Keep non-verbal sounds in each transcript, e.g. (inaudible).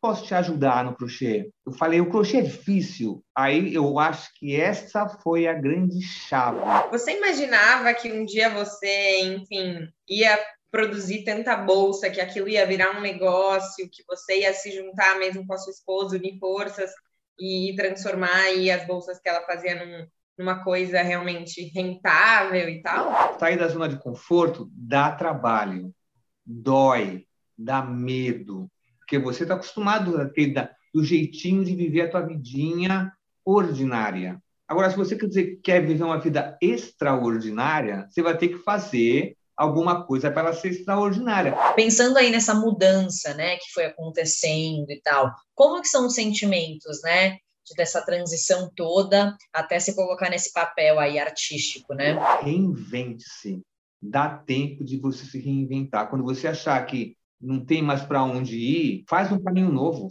posso te ajudar no crochê? Eu falei, o crochê é difícil. Aí eu acho que essa foi a grande chave. Você imaginava que um dia você, enfim, ia produzir tanta bolsa que aquilo ia virar um negócio, que você ia se juntar mesmo com a sua esposa, unir forças e transformar aí as bolsas que ela fazia num, numa coisa realmente rentável e tal? Sair da zona de conforto dá trabalho, dói, dá medo, porque você está acostumado aquele da, do jeitinho de viver a tua vidinha ordinária. Agora, se você quer, dizer, quer viver uma vida extraordinária, você vai ter que fazer alguma coisa para ela ser extraordinária. Pensando aí nessa mudança, né, que foi acontecendo e tal, como que são os sentimentos, né, dessa transição toda até se colocar nesse papel aí artístico, né? Reinvente-se. Dá tempo de você se reinventar. Quando você achar que não tem mais para onde ir, faz um caminho novo.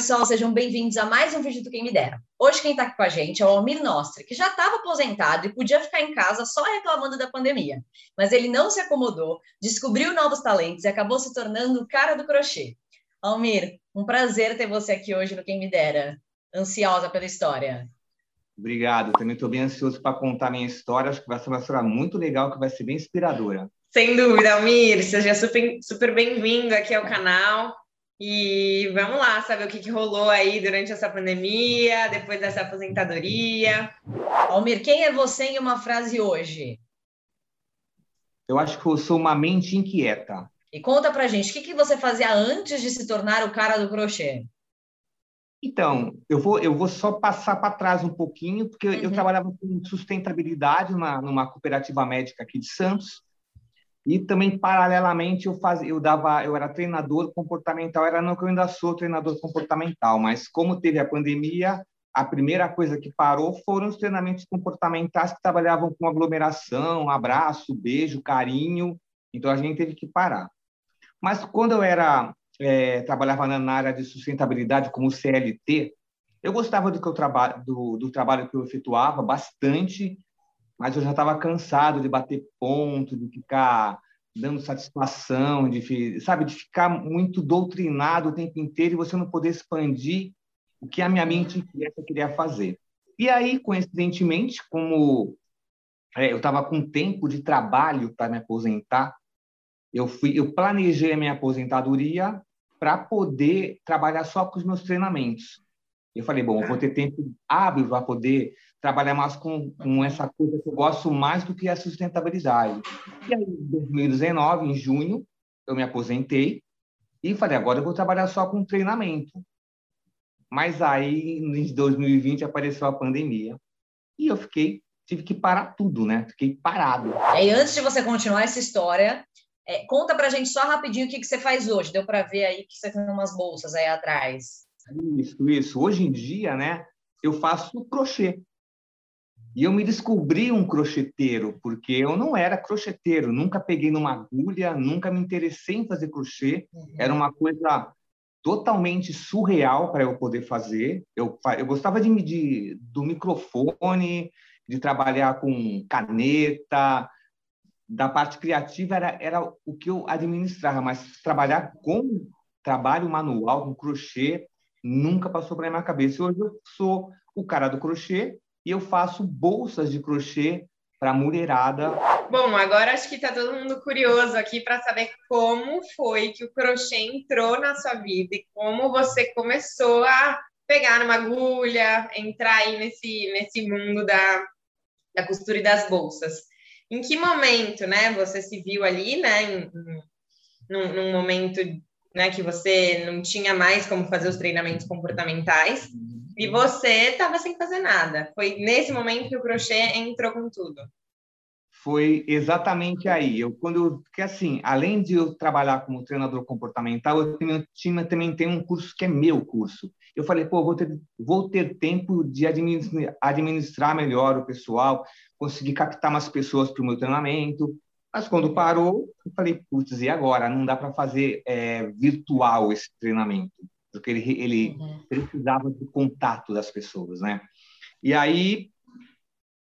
Pessoal, sejam bem-vindos a mais um vídeo do Quem Me Dera. Hoje quem está aqui com a gente é o Almir Nostra, que já estava aposentado e podia ficar em casa só reclamando da pandemia. Mas ele não se acomodou, descobriu novos talentos e acabou se tornando o cara do crochê. Almir, um prazer ter você aqui hoje no Quem Me Dera. Ansiosa pela história. Obrigado, também estou bem ansioso para contar minha história. Acho que vai ser uma história muito legal, que vai ser bem inspiradora. Sem dúvida, Almir. Seja super, super bem-vindo aqui ao canal. E vamos lá saber o que, que, rolou aí durante essa pandemia, depois dessa aposentadoria. Almir, quem é você em uma frase hoje? Eu acho que eu sou uma mente inquieta. E conta pra gente, o que, que você fazia antes de se tornar o cara do crochê? Então, eu vou, eu vou só passar para trás um pouquinho, porque uhum. eu trabalhava com sustentabilidade numa, numa cooperativa médica aqui de Santos. E também, paralelamente, eu fazia, eu dava, eu era treinador comportamental, era não que eu ainda sou treinador comportamental, mas como teve a pandemia, a primeira coisa que parou foram os treinamentos comportamentais que trabalhavam com aglomeração, abraço, beijo, carinho, então a gente teve que parar. Mas quando eu era é, trabalhava na área de sustentabilidade como CLT, eu gostava do que eu traba do, do trabalho que eu efetuava bastante mas eu já estava cansado de bater ponto, de ficar dando satisfação, de sabe, de ficar muito doutrinado o tempo inteiro e você não poder expandir o que a minha mente queria fazer. E aí, coincidentemente, como é, eu estava com tempo de trabalho para me aposentar, eu fui, eu planejei a minha aposentadoria para poder trabalhar só com os meus treinamentos. Eu falei, bom, eu vou ter tempo hábil para poder trabalhar mais com, com essa coisa que eu gosto mais do que a sustentabilidade. E aí, em 2019, em junho, eu me aposentei e falei, agora eu vou trabalhar só com treinamento. Mas aí, em 2020, apareceu a pandemia e eu fiquei, tive que parar tudo, né? Fiquei parado. E antes de você continuar essa história, é, conta pra gente só rapidinho o que, que você faz hoje. Deu para ver aí que você tem umas bolsas aí atrás. Isso, isso. Hoje em dia, né, eu faço crochê. E eu me descobri um crocheteiro, porque eu não era crocheteiro, nunca peguei numa agulha, nunca me interessei em fazer crochê. Uhum. Era uma coisa totalmente surreal para eu poder fazer. Eu, eu gostava de, de, do microfone, de trabalhar com caneta, da parte criativa era, era o que eu administrava, mas trabalhar com trabalho manual, com crochê, nunca passou pela minha cabeça. Hoje eu sou o cara do crochê e eu faço bolsas de crochê para mulherada. Bom, agora acho que está todo mundo curioso aqui para saber como foi que o crochê entrou na sua vida e como você começou a pegar numa agulha, entrar aí nesse, nesse mundo da, da costura e das bolsas. Em que momento, né, você se viu ali, né, em, num, num momento né, que você não tinha mais como fazer os treinamentos comportamentais e você estava sem fazer nada. Foi nesse momento que o crochê entrou com tudo. foi exatamente aí. Eu quando que assim, além de eu trabalhar como treinador comportamental, eu também, tinha, também tem um curso que é meu curso. Eu falei, pô, vou ter, vou ter tempo de administrar, administrar melhor o pessoal, conseguir captar mais pessoas para o meu treinamento. Mas quando parou, eu falei, putz, e agora? Não dá para fazer é, virtual esse treinamento, porque ele, ele uhum. precisava do contato das pessoas, né? E aí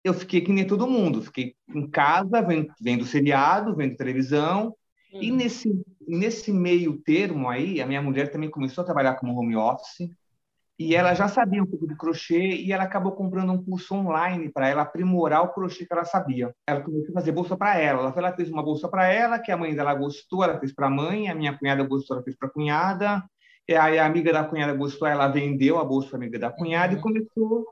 eu fiquei que nem todo mundo, fiquei em casa vendo, vendo seriado, vendo televisão, uhum. e nesse, nesse meio termo aí, a minha mulher também começou a trabalhar como home office, e ela já sabia um pouco de crochê e ela acabou comprando um curso online para ela aprimorar o crochê que ela sabia. Ela começou a fazer bolsa para ela. Ela, ela fez uma bolsa para ela, que a mãe dela gostou, ela fez para a mãe, a minha cunhada gostou, ela fez para a cunhada. E aí a amiga da cunhada gostou, ela vendeu a bolsa para a amiga da cunhada uhum. e começou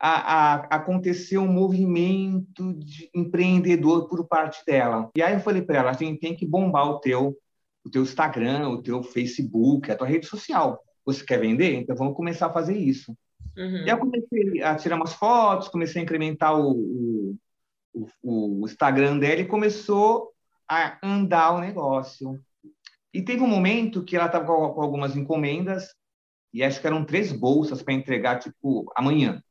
a, a, acontecer um movimento de empreendedor por parte dela. E aí eu falei para ela, a gente tem que bombar o teu o teu Instagram, o teu Facebook, a tua rede social você quer vender? Então vamos começar a fazer isso. Uhum. E eu comecei a tirar umas fotos, comecei a incrementar o, o, o Instagram dela e começou a andar o negócio. E teve um momento que ela estava com, algumas encomendas e acho que eram três bolsas para entregar, tipo, amanhã.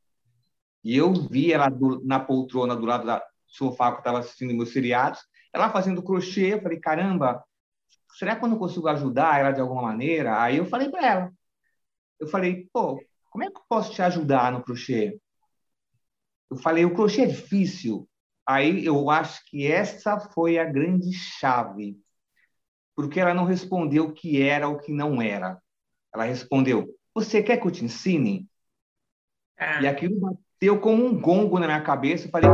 E eu vi ela do, na poltrona do lado do sofá que estava assistindo meus seriados, ela fazendo crochê. Eu falei, caramba, será que eu não consigo ajudar ela de alguma maneira? Aí eu falei para ela, eu falei, pô, como é que eu posso te ajudar no crochê? Eu falei, o crochê é difícil. Aí eu acho que essa foi a grande chave, porque ela não respondeu o que era ou o que não era. Ela respondeu, você quer que eu te ensine? Ah. E aquilo bateu como um gongo na minha cabeça. Eu falei,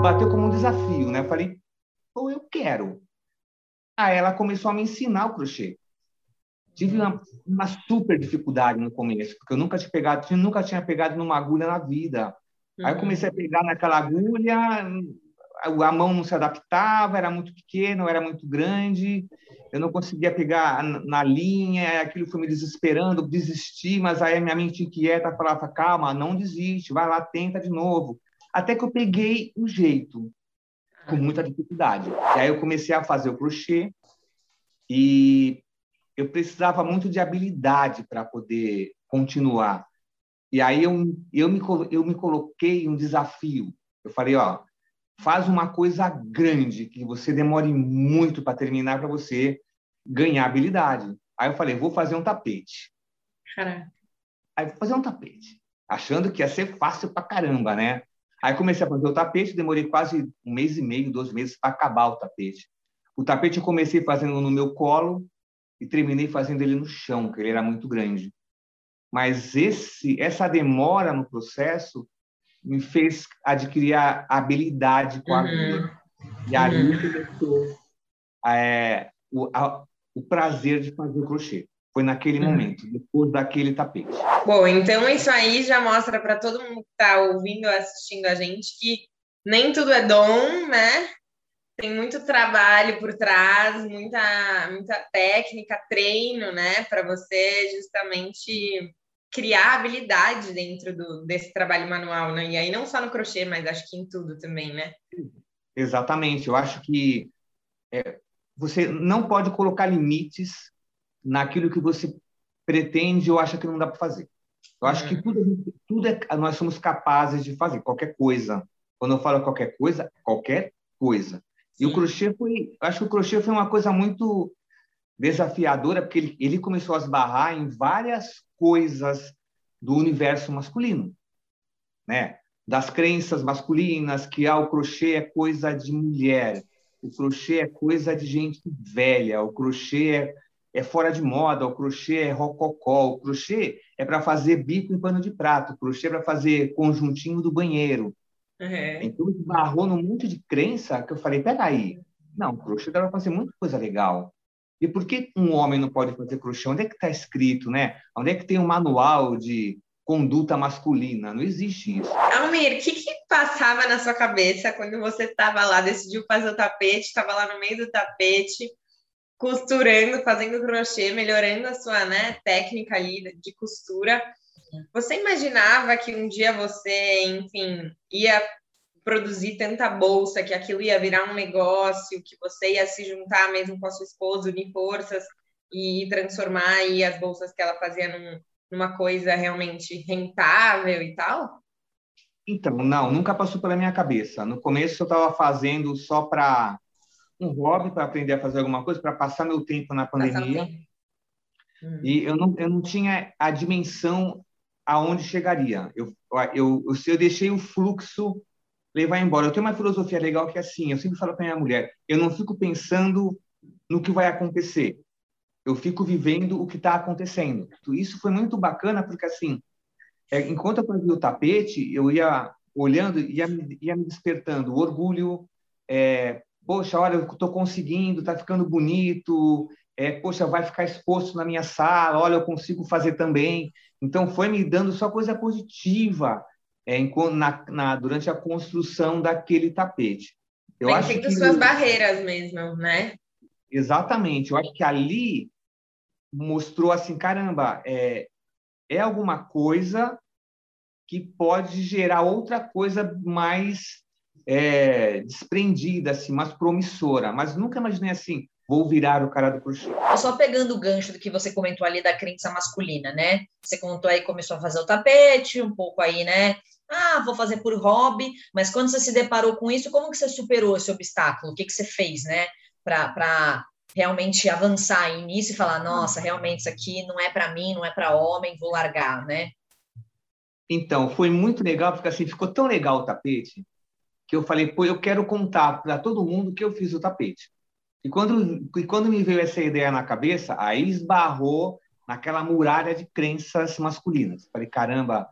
bateu como um desafio, né? Eu falei, pô, eu quero. Aí ela começou a me ensinar o crochê. Tive uma, uma, super dificuldade no começo, porque eu nunca tinha pegado, nunca tinha pegado numa agulha na vida. Uhum. Aí eu comecei a pegar naquela agulha, a mão não se adaptava, era muito pequeno, era muito grande, eu não conseguia pegar na linha, aquilo foi me desesperando, desisti, mas aí a minha mente inquieta falava, calma, não desiste, vai lá, tenta de novo. Até que eu peguei o jeito, com muita dificuldade. E aí eu comecei a fazer o crochê, e eu precisava muito de habilidade para poder continuar. E aí eu, eu, me, eu me coloquei um desafio. Eu falei, ó, faz uma coisa grande que você demore muito para terminar para você ganhar habilidade. Aí eu falei, vou fazer um tapete. Caraca. Aí vou fazer um tapete, achando que ia ser fácil para caramba, né? Aí comecei a fazer o tapete, demorei quase um mês e meio, dois meses para acabar o tapete. O tapete eu comecei fazendo no meu colo, e terminei fazendo ele no chão, que ele era muito grande. Mas esse, essa demora no processo me fez adquirir a habilidade com a uhum. agulha. E ali uhum. começou é, o, a, o prazer de fazer o crochê. Foi naquele uhum. momento, depois daquele tapete. Bom, então isso aí já mostra para todo mundo que está ouvindo, assistindo a gente, que nem tudo é dom, né? tem muito trabalho por trás, muita, muita técnica, treino, né, para você justamente criar habilidade dentro do, desse trabalho manual, né? E aí não só no crochê, mas acho que em tudo também, né? Exatamente. Eu acho que é, você não pode colocar limites naquilo que você pretende ou acha que não dá para fazer. Eu acho que uhum. tudo, tudo é, nós somos capazes de fazer, qualquer coisa. Quando eu falo qualquer coisa, qualquer coisa. E o crochê foi, acho que o crochê foi uma coisa muito desafiadora, porque ele, ele começou a esbarrar em várias coisas do universo masculino, né? Das crenças masculinas, que ah, o crochê é coisa de mulher, o crochê é coisa de gente velha, o crochê é, é fora de moda, o crochê é rococó, o crochê é para fazer bico em pano de prato, o crochê é para fazer conjuntinho do banheiro, Uhum. Então, esbarrou num monte de crença que eu falei, peraí, não, crochê dá para fazer muita coisa legal. E por que um homem não pode fazer crochê? Onde é que está escrito, né? Onde é que tem um manual de conduta masculina? Não existe isso. Almir, o que, que passava na sua cabeça quando você estava lá, decidiu fazer o tapete, estava lá no meio do tapete, costurando, fazendo crochê, melhorando a sua né, técnica ali de costura. Você imaginava que um dia você, enfim, ia produzir tanta bolsa que aquilo ia virar um negócio, que você ia se juntar mesmo com a sua esposa, unir forças e transformar aí as bolsas que ela fazia num, numa coisa realmente rentável e tal? Então, não, nunca passou pela minha cabeça. No começo eu estava fazendo só para um hobby, para aprender a fazer alguma coisa, para passar meu tempo na pandemia. Hum. E eu não, eu não tinha a dimensão aonde chegaria. Eu, eu, eu, eu deixei o fluxo levar embora. Eu tenho uma filosofia legal que é assim, eu sempre falo para minha mulher, eu não fico pensando no que vai acontecer. Eu fico vivendo o que está acontecendo. Isso foi muito bacana porque assim, é, enquanto eu fazia o tapete, eu ia olhando, ia, ia me despertando o orgulho, é, poxa, olha, eu estou conseguindo, está ficando bonito, é, poxa, vai ficar exposto na minha sala, olha, eu consigo fazer também. Então, foi me dando só coisa positiva é, na, na, durante a construção daquele tapete. Eu Tem acho que suas barreiras mesmo, né? Exatamente. Eu acho que ali mostrou assim, caramba, é, é alguma coisa que pode gerar outra coisa mais é, desprendida, assim, mais promissora. Mas nunca imaginei assim, vou virar o cara do crochê. Só pegando o gancho do que você comentou ali da crença masculina, né? Você contou aí, começou a fazer o tapete, um pouco aí, né? Ah, vou fazer por hobby, mas quando você se deparou com isso, como que você superou esse obstáculo? O que, que você fez, né? Para realmente avançar nisso e falar, nossa, realmente isso aqui não é para mim, não é para homem, vou largar, né? Então, foi muito legal, porque assim, ficou tão legal o tapete, que eu falei, pô, eu quero contar para todo mundo que eu fiz o tapete. E quando, e quando me veio essa ideia na cabeça, aí esbarrou naquela muralha de crenças masculinas. Falei, caramba,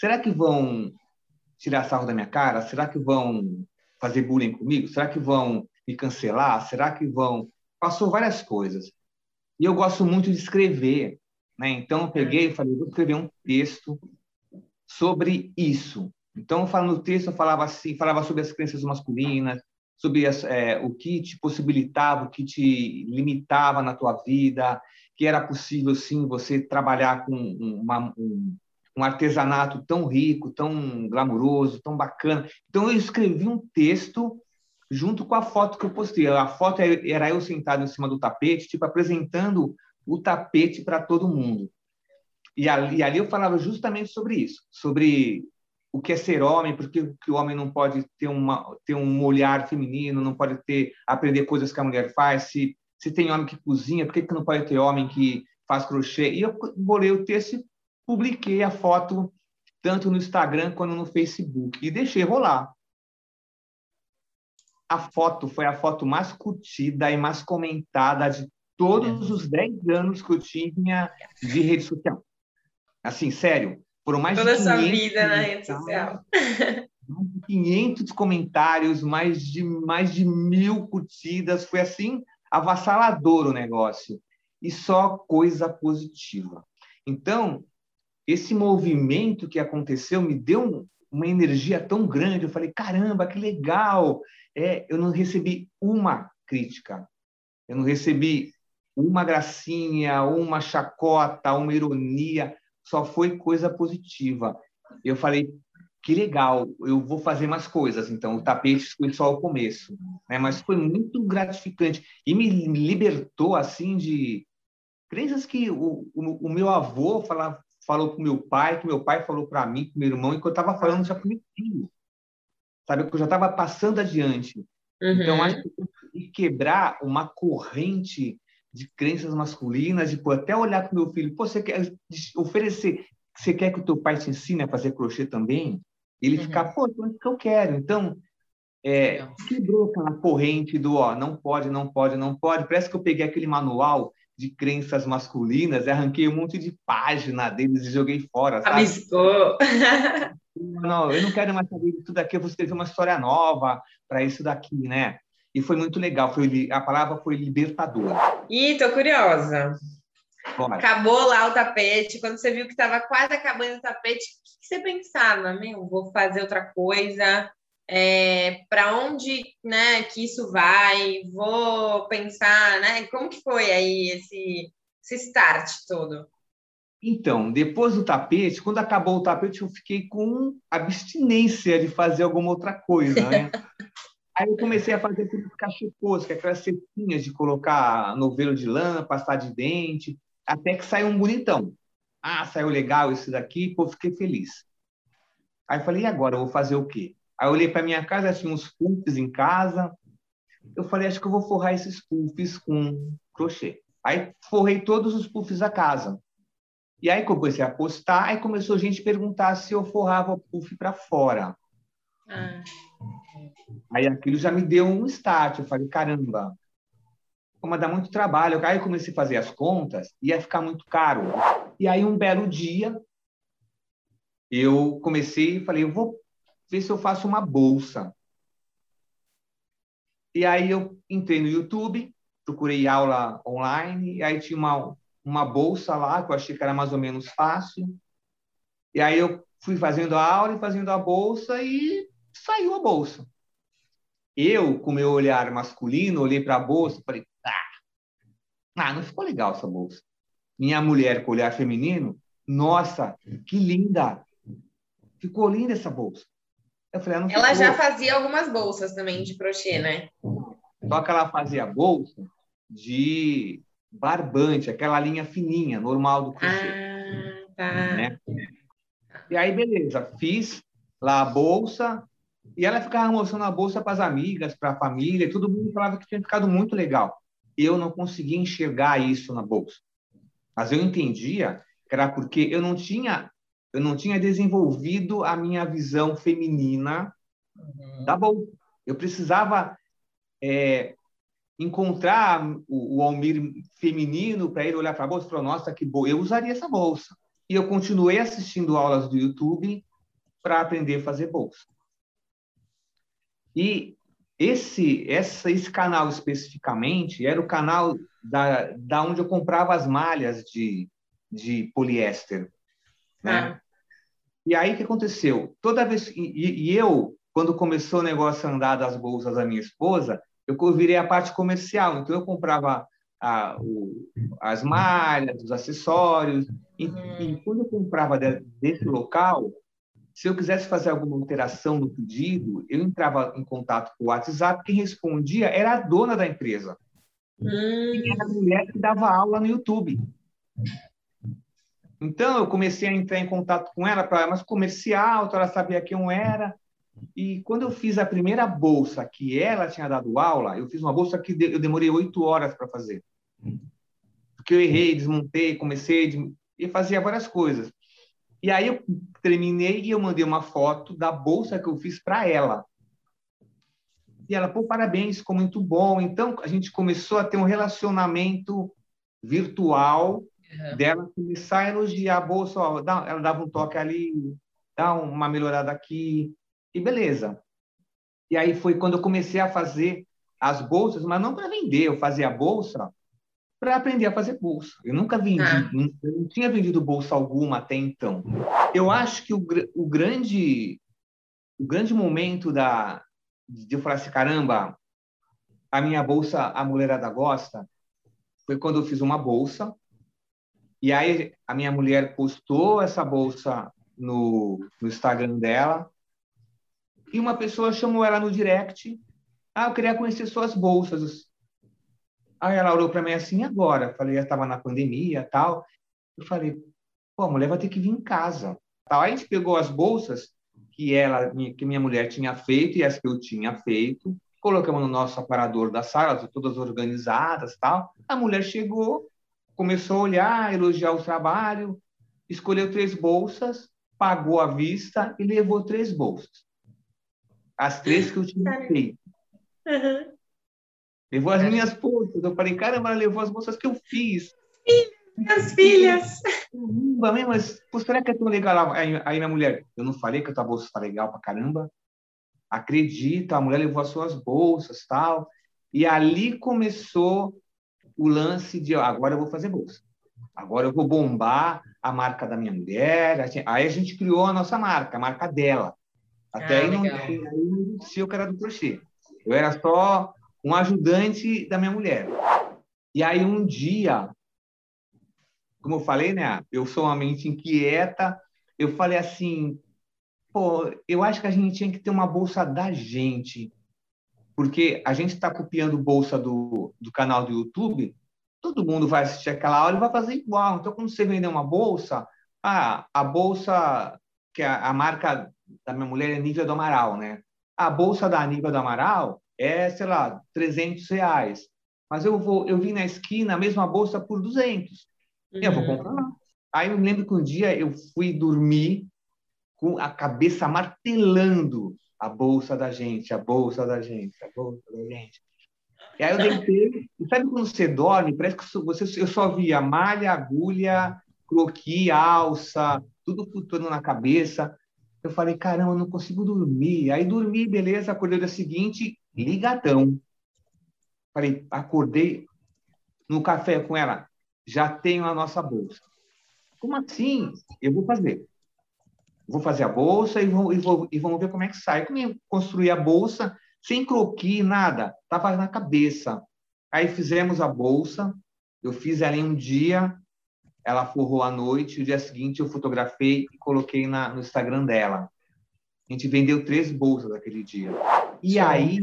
será que vão tirar sarro da minha cara? Será que vão fazer bullying comigo? Será que vão me cancelar? Será que vão passou várias coisas. E eu gosto muito de escrever, né? Então eu peguei e falei, vou escrever um texto sobre isso. Então, no texto, eu falava assim, falava sobre as crenças masculinas, sobre as, é, o que te possibilitava, o que te limitava na tua vida, que era possível sim você trabalhar com uma, um, um artesanato tão rico, tão glamouroso, tão bacana. Então eu escrevi um texto junto com a foto que eu postei. A foto era eu sentado em cima do tapete, tipo, apresentando o tapete para todo mundo. E ali, e ali, eu falava justamente sobre isso, sobre o que é ser homem, porque que o homem não pode ter, uma, ter um olhar feminino, não pode ter aprender coisas que a mulher faz, se, se tem homem que cozinha, por que, que não pode ter homem que faz crochê? E eu bolei o texto publiquei a foto tanto no Instagram quanto no Facebook e deixei rolar a foto foi a foto mais curtida e mais comentada de todos os 10 anos que eu tinha de rede social. Assim, sério, foram mais Toda de 500 sua vida na rede social. Mais de 500 comentários, mais de, mais de mil curtidas. Foi assim, avassalador o negócio. E só coisa positiva. Então, esse movimento que aconteceu me deu uma energia tão grande. Eu falei, caramba, que legal! é, eu não recebi uma crítica, eu não recebi uma gracinha, uma chacota, uma ironia, só foi coisa positiva. Eu falei, que legal, eu vou fazer mais coisas. Então, o tapete foi só o começo, né? mas foi muito gratificante e me libertou assim de crenças que o, o, o meu avô falava, falou para o meu pai, que meu pai falou para mim, para meu irmão, e que eu estava falando já para meu filho sabe? Que eu já estava passando adiante. Uhum. Então, acho que quebrar uma corrente de crenças masculinas, de pô, até olhar para o meu filho, pô, você quer oferecer, você quer que o teu pai te ensine a fazer crochê também? Ele uhum. ficar, pô, então é que eu quero. Então, é, quebrou aquela corrente do, ó, não pode, não pode, não pode. Parece que eu peguei aquele manual de crenças masculinas, arranquei um monte de página deles e joguei fora, sabe? Amiscou. não, eu não quero mais saber de tudo aqui, eu vou escrever uma história nova para isso daqui, né? E foi muito legal, foi, a palavra foi libertadora. Ih, tô curiosa. Pode. Acabou lá o tapete, quando você viu que estava quase acabando o tapete, o que você pensava? Meu, vou fazer outra coisa, é, para onde né, que isso vai? Vou pensar, né? Como que foi aí esse, esse start todo? Então, depois do tapete, quando acabou o tapete, eu fiquei com abstinência de fazer alguma outra coisa, né? (laughs) Aí eu comecei a fazer aqueles cachepôs, que é aquelas cestinhas de colocar novelo de lã, pastar de dente, até que saiu um bonitão. Ah, saiu legal esse daqui, pô, fiquei feliz. Aí eu falei, e agora? Eu vou fazer o quê? Aí eu olhei para minha casa, tinha uns puffs em casa. Eu falei, acho que eu vou forrar esses puffs com crochê. Aí forrei todos os puffs da casa. E aí comecei a postar, aí começou a gente perguntar se eu forrava o puff para fora. Ah. Aí aquilo já me deu um start. Eu falei, caramba, como dá muito trabalho. Aí eu comecei a fazer as contas, ia ficar muito caro. E aí um belo dia, eu comecei e falei, eu vou ver se eu faço uma bolsa. E aí eu entrei no YouTube, procurei aula online, e aí tinha uma, uma bolsa lá, que eu achei que era mais ou menos fácil. E aí eu fui fazendo a aula e fazendo a bolsa e saiu a bolsa. Eu, com meu olhar masculino, olhei para a bolsa e falei, ah, ah, não ficou legal essa bolsa. Minha mulher, com olhar feminino, nossa, que linda! Ficou linda essa bolsa. Eu falei, ah, não ela já fazia algumas bolsas também de crochê, né? Só que ela fazia bolsa de barbante, aquela linha fininha, normal do crochê. Ah, tá. Né? E aí, beleza, fiz lá a bolsa, e ela ficava mostrando a bolsa para as amigas, para a família, e todo mundo falava que tinha ficado muito legal. Eu não conseguia enxergar isso na bolsa. Mas eu entendia que era porque eu não tinha eu não tinha desenvolvido a minha visão feminina uhum. da bolsa. Eu precisava é, encontrar o, o Almir feminino para ele olhar para a bolsa e falar, nossa, que boa, eu usaria essa bolsa. E eu continuei assistindo aulas do YouTube para aprender a fazer bolsa. E esse, essa, esse canal especificamente era o canal da, da onde eu comprava as malhas de, de poliéster. Né? Ah. E aí o que aconteceu? Toda vez e, e, eu, quando começou o negócio a andar das bolsas da minha esposa, eu virei a parte comercial. Então, eu comprava a, o, as malhas, os acessórios. E, uhum. e quando eu comprava de, desse local, se eu quisesse fazer alguma alteração no pedido, eu entrava em contato com o WhatsApp. Quem respondia era a dona da empresa. Uhum. E era a mulher que dava aula no YouTube. Então, eu comecei a entrar em contato com ela para mais comercial, então ela sabia quem eu era. E quando eu fiz a primeira bolsa que ela tinha dado aula, eu fiz uma bolsa que eu demorei oito horas para fazer. Porque eu errei, desmontei, comecei e fazia várias coisas. E aí eu terminei e eu mandei uma foto da bolsa que eu fiz para ela. E ela, pô, parabéns, ficou muito bom. Então a gente começou a ter um relacionamento virtual uhum. dela começar a elogiar a bolsa. Ó, ela dava um toque ali, dá uma melhorada aqui, e beleza. E aí foi quando eu comecei a fazer as bolsas, mas não para vender, eu fazia a bolsa para aprender a fazer bolsa. Eu nunca vendi, ah. não, eu não tinha vendido bolsa alguma até então. Eu acho que o, o grande o grande momento da de eu falar assim, caramba, a minha bolsa a mulherada gosta, foi quando eu fiz uma bolsa e aí a minha mulher postou essa bolsa no, no Instagram dela e uma pessoa chamou ela no direct. Ah, eu queria conhecer suas bolsas. Aí ela olhou para mim assim, agora? Falei, eu estava na pandemia tal. Eu falei, pô, a mulher vai ter que vir em casa. Aí a gente pegou as bolsas que ela, que minha mulher tinha feito e as que eu tinha feito, colocamos no nosso aparador da sala, todas organizadas tal. A mulher chegou, começou a olhar, elogiar o trabalho, escolheu três bolsas, pagou à vista e levou três bolsas. As três que eu tinha feito. Uhum. Levou as minhas bolsas. Eu falei, caramba, ela levou as bolsas que eu fiz. Minhas filhas. Caramba, mas pô, será que é tão legal? Aí, aí minha mulher, eu não falei que a tua bolsa está legal pra caramba? Acredita, a mulher levou as suas bolsas tal. E ali começou o lance de agora eu vou fazer bolsa. Agora eu vou bombar a marca da minha mulher. Aí a gente criou a nossa marca, a marca dela. Até ah, aí, não, aí não existia o cara do crochê. Eu era só um ajudante da minha mulher. E aí um dia como eu falei, né? Eu sou uma mente inquieta. Eu falei assim, pô, eu acho que a gente tinha que ter uma bolsa da gente, porque a gente está copiando bolsa do, do canal do YouTube, todo mundo vai assistir aquela aula e vai fazer igual. Então, quando você vender uma bolsa, ah, a bolsa, que a, a marca da minha mulher é Nívia do Amaral, né? A bolsa da Nívia do Amaral é, sei lá, 300 reais. Mas eu vou, eu vi na esquina a mesma bolsa por 200. Uhum. Eu vou uhum. comprar lá. Aí eu me lembro que um dia eu fui dormir com a cabeça martelando a bolsa da gente, a bolsa da gente, a bolsa da gente. E aí eu deitei, e sabe quando você dorme, parece que você, eu só via malha, agulha, croqui, alça, tudo flutuando na cabeça. Eu falei, caramba, eu não consigo dormir. Aí dormi, beleza, acordei no dia seguinte, ligadão. Falei, acordei no café com ela, já tenho a nossa bolsa. Como assim? Eu vou fazer vou fazer a bolsa e, vou, e, vou, e vamos ver como é que sai. Como eu construí a bolsa sem croqui, nada, estava na cabeça. Aí fizemos a bolsa, eu fiz ela em um dia, ela forrou à noite, o dia seguinte eu fotografei e coloquei na, no Instagram dela. A gente vendeu três bolsas naquele dia. E aí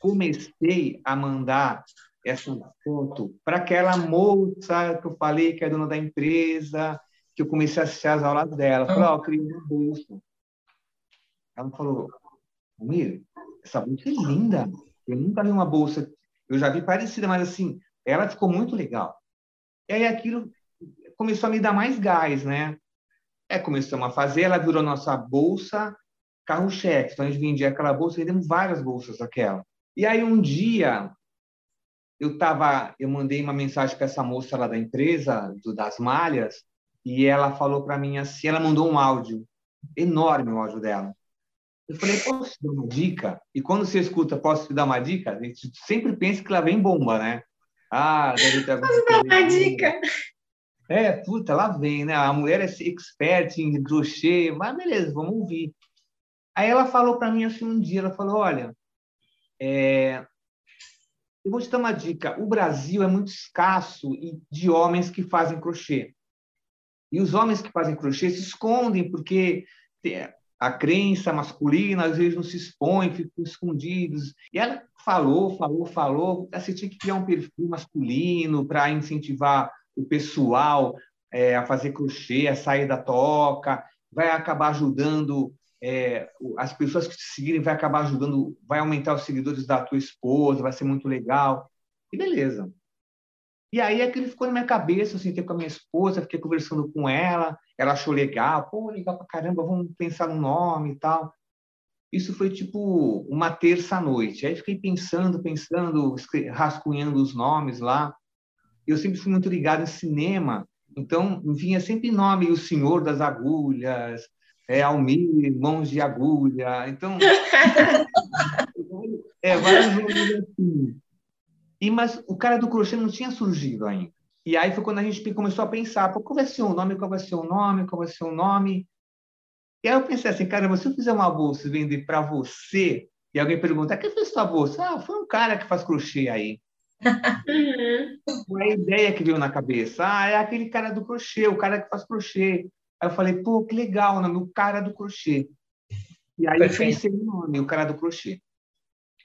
comecei a mandar essa foto para aquela moça que eu falei que é dona da empresa, que eu comecei a assistir as aulas dela. Falei, ó, oh, eu criei uma bolsa. Ela falou, Mir, essa bolsa é linda. Eu nunca vi uma bolsa, eu já vi parecida, mas assim, ela ficou muito legal. E aí aquilo começou a me dar mais gás, né? É, começamos a fazer, ela virou nossa bolsa carro-chefe. Então a gente vendia aquela bolsa, vendemos várias bolsas daquela. E aí um dia eu tava, eu mandei uma mensagem para essa moça lá da empresa, do, das malhas, e ela falou para mim assim, ela mandou um áudio, enorme o áudio dela. Eu falei, posso te dar uma dica? E quando você escuta, posso te dar uma dica? A gente sempre pensa que lá vem bomba, né? Ah, deve ter Posso dar uma dica? É, puta, lá vem, né? A mulher é expert em crochê, mas beleza, vamos ouvir. Aí ela falou para mim assim um dia, ela falou, olha, é... eu vou te dar uma dica. O Brasil é muito escasso de homens que fazem crochê. E os homens que fazem crochê se escondem porque a crença masculina às vezes não se expõe, ficam escondidos. E ela falou, falou, falou. Você tinha que criar um perfil masculino para incentivar o pessoal é, a fazer crochê, a sair da toca. Vai acabar ajudando é, as pessoas que te seguirem, vai acabar ajudando, vai aumentar os seguidores da tua esposa, vai ser muito legal. E beleza. E aí aquilo ficou na minha cabeça, eu sentei com a minha esposa, fiquei conversando com ela, ela achou legal, pô, legal pra caramba, vamos pensar no nome e tal. Isso foi tipo uma terça-noite. Aí fiquei pensando, pensando, rascunhando os nomes lá. Eu sempre fui muito ligado em cinema, então vinha sempre nome, O Senhor das Agulhas, é, Almir, Mãos de Agulha. Então, (laughs) (laughs) é, vários nomes assim. E, mas o cara do crochê não tinha surgido ainda. E aí foi quando a gente começou a pensar, qual vai ser o nome, qual vai ser o nome, qual vai ser o nome. E aí eu pensei assim, cara, se eu fizer uma bolsa e vender para você, e alguém pergunta, quem fez sua bolsa? Ah, foi um cara que faz crochê aí. (laughs) Uhum. Foi a ideia que veio na cabeça. Ah, é aquele cara do crochê, o cara que faz crochê. Aí eu falei, pô, que legal o nome, o cara do crochê. E aí Perfeito. eu pensei no nome, o cara do crochê.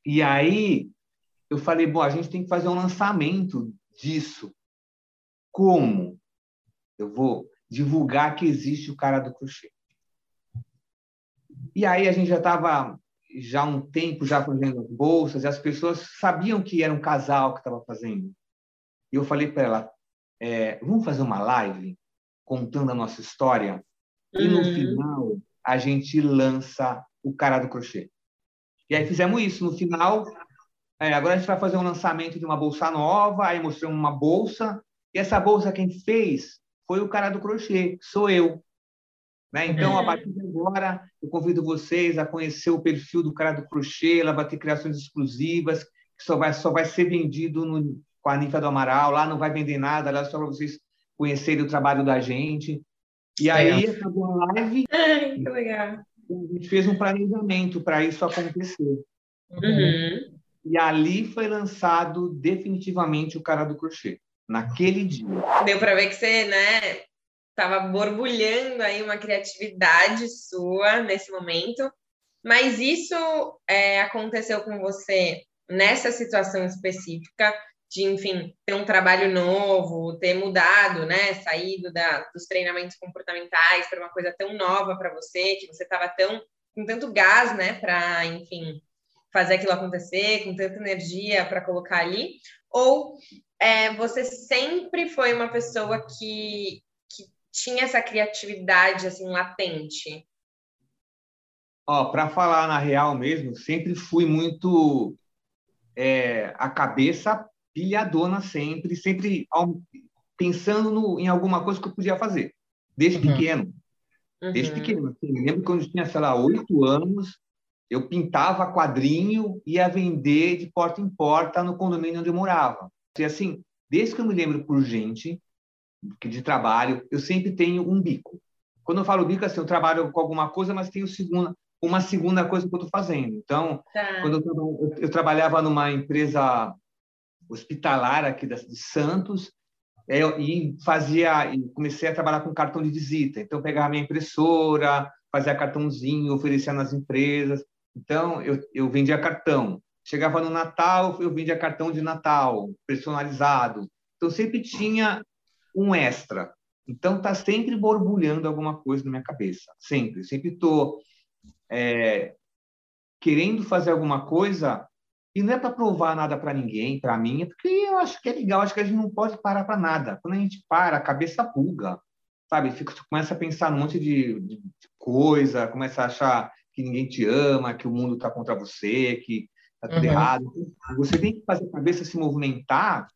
E aí eu falei, bom, a gente tem que fazer um lançamento disso. Como? Eu vou divulgar que existe o cara do crochê. E aí a gente já estava já um tempo já fazendo as bolsas e as pessoas sabiam que era um casal que estava fazendo. E eu falei para ela, é, vamos fazer uma live contando a nossa história e no uhum. final a gente lança o cara do crochê. E aí fizemos isso. No final é, agora a gente vai fazer um lançamento de uma bolsa nova, aí mostramos uma bolsa, e essa bolsa quem fez foi o cara do crochê, sou eu. Né? Então, a partir de agora, eu convido vocês a conhecer o perfil do cara do crochê, ela vai ter criações exclusivas, que só vai, só vai ser vendido no, com a Anitta do Amaral, lá não vai vender nada, lá é só para vocês conhecerem o trabalho da gente. E aí, é. acabou a live. Ai, que legal. A gente fez um planejamento para isso acontecer. Uhum. E ali foi lançado definitivamente o cara do crochê. naquele dia. Deu para ver que você, né, estava borbulhando aí uma criatividade sua nesse momento. Mas isso é, aconteceu com você nessa situação específica de, enfim, ter um trabalho novo, ter mudado, né, saído da, dos treinamentos comportamentais para uma coisa tão nova para você, que você estava tão com tanto gás, né, para, enfim, fazer aquilo acontecer, com tanta energia para colocar ali, ou é, você sempre foi uma pessoa que, que tinha essa criatividade assim latente? Ó, para falar na real mesmo, sempre fui muito é, a cabeça pilhadona sempre, sempre pensando no, em alguma coisa que eu podia fazer, desde uhum. pequeno. Desde uhum. pequeno. Assim, lembro quando eu tinha, sei lá, oito anos, eu pintava quadrinho e ia vender de porta em porta no condomínio onde eu morava. E assim, desde que eu me lembro por gente, de trabalho, eu sempre tenho um bico. Quando eu falo bico, assim, eu trabalho com alguma coisa, mas tenho segunda, uma segunda coisa que eu estou fazendo. Então, tá. quando eu, eu, trabalhava numa empresa hospitalar aqui de Santos, é, e fazia, e comecei a trabalhar com cartão de visita. Então, eu pegava minha impressora, fazia cartãozinho, oferecia nas empresas. Então, eu, eu vendia cartão. Chegava no Natal, eu vendia cartão de Natal, personalizado. Então, sempre tinha um extra. Então, está sempre borbulhando alguma coisa na minha cabeça. Sempre. Sempre estou é, querendo fazer alguma coisa e não é para provar nada para ninguém, para mim, é porque eu acho que é legal, acho que a gente não pode parar para nada. Quando a gente para, a cabeça buga, sabe? Fica, começa a pensar num monte de, de, coisa, começa a achar que ninguém te ama, que o mundo está contra você, que está tudo uhum. errado. Você tem que fazer a cabeça se movimentar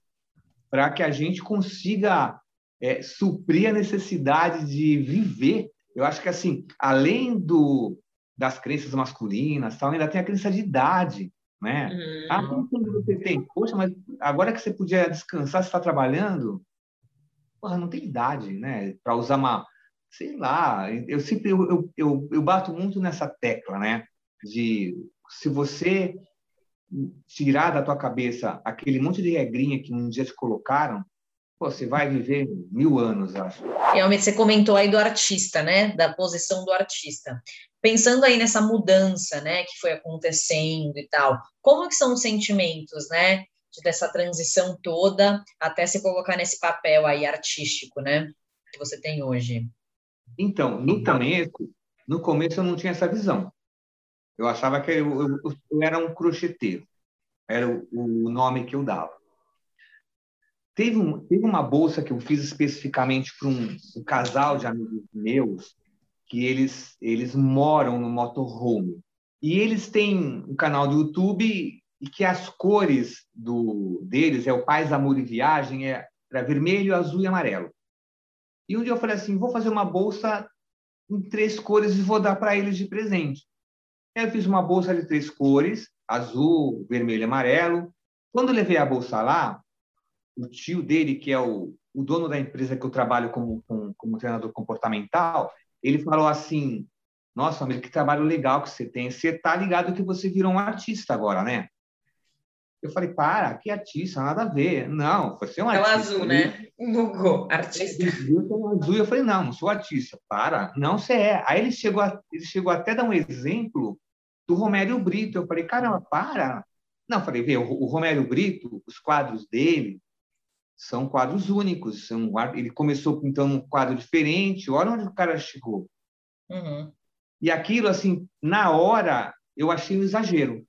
para que a gente consiga é, suprir a necessidade de viver. Eu acho que, assim, além do, das crenças masculinas, tal, ainda tem a crença de idade né? Uhum. Ah, quando você tem? Poxa, mas agora que você podia descansar, você está trabalhando? Porra, não tem idade, né? Para usar uma, sei lá, eu sempre eu, eu, eu, eu, bato muito nessa tecla, né? De se você tirar da tua cabeça aquele monte de regrinha que um dia te colocaram, pô, você vai viver mil anos, acho. Realmente, você comentou aí do artista, né? Da posição do artista pensando aí nessa mudança, né, que foi acontecendo e tal, como que são os sentimentos, né, dessa transição toda até se colocar nesse papel aí artístico, né, que você tem hoje? Então, no começo, no começo eu não tinha essa visão. Eu achava que eu, eu, eu era um crocheteiro. Era o, o, nome que eu dava. Teve, um, teve uma bolsa que eu fiz especificamente para um, um casal de amigos meus, que eles, eles moram no motorhome. E eles têm um canal do YouTube e que as cores do deles é o Paz, Amor e Viagem, é para vermelho, azul e amarelo. E um dia eu falei assim, vou fazer uma bolsa em três cores e vou dar para eles de presente. Eu fiz uma bolsa de três cores, azul, vermelho e amarelo. Quando eu levei a bolsa lá, o tio dele, que é o, o dono da empresa que eu trabalho como, como, como treinador comportamental, ele falou assim: Nossa, amigo, que trabalho legal que você tem. Você tá ligado que você virou um artista agora, né? Eu falei, para, que artista, nada a ver. Não, você é um artista. É azul, né? Google, artista. Eu azul. Eu falei, não, não sou artista. Para, não, você é. Aí ele chegou, a, ele chegou até a dar um exemplo do Romério Brito. Eu falei, caramba, para. Não, falei, vê, o, o Romério Brito, os quadros dele, são quadros únicos. São, ele começou pintando um quadro diferente, olha onde o cara chegou. Uhum. E aquilo, assim, na hora, eu achei um exagero.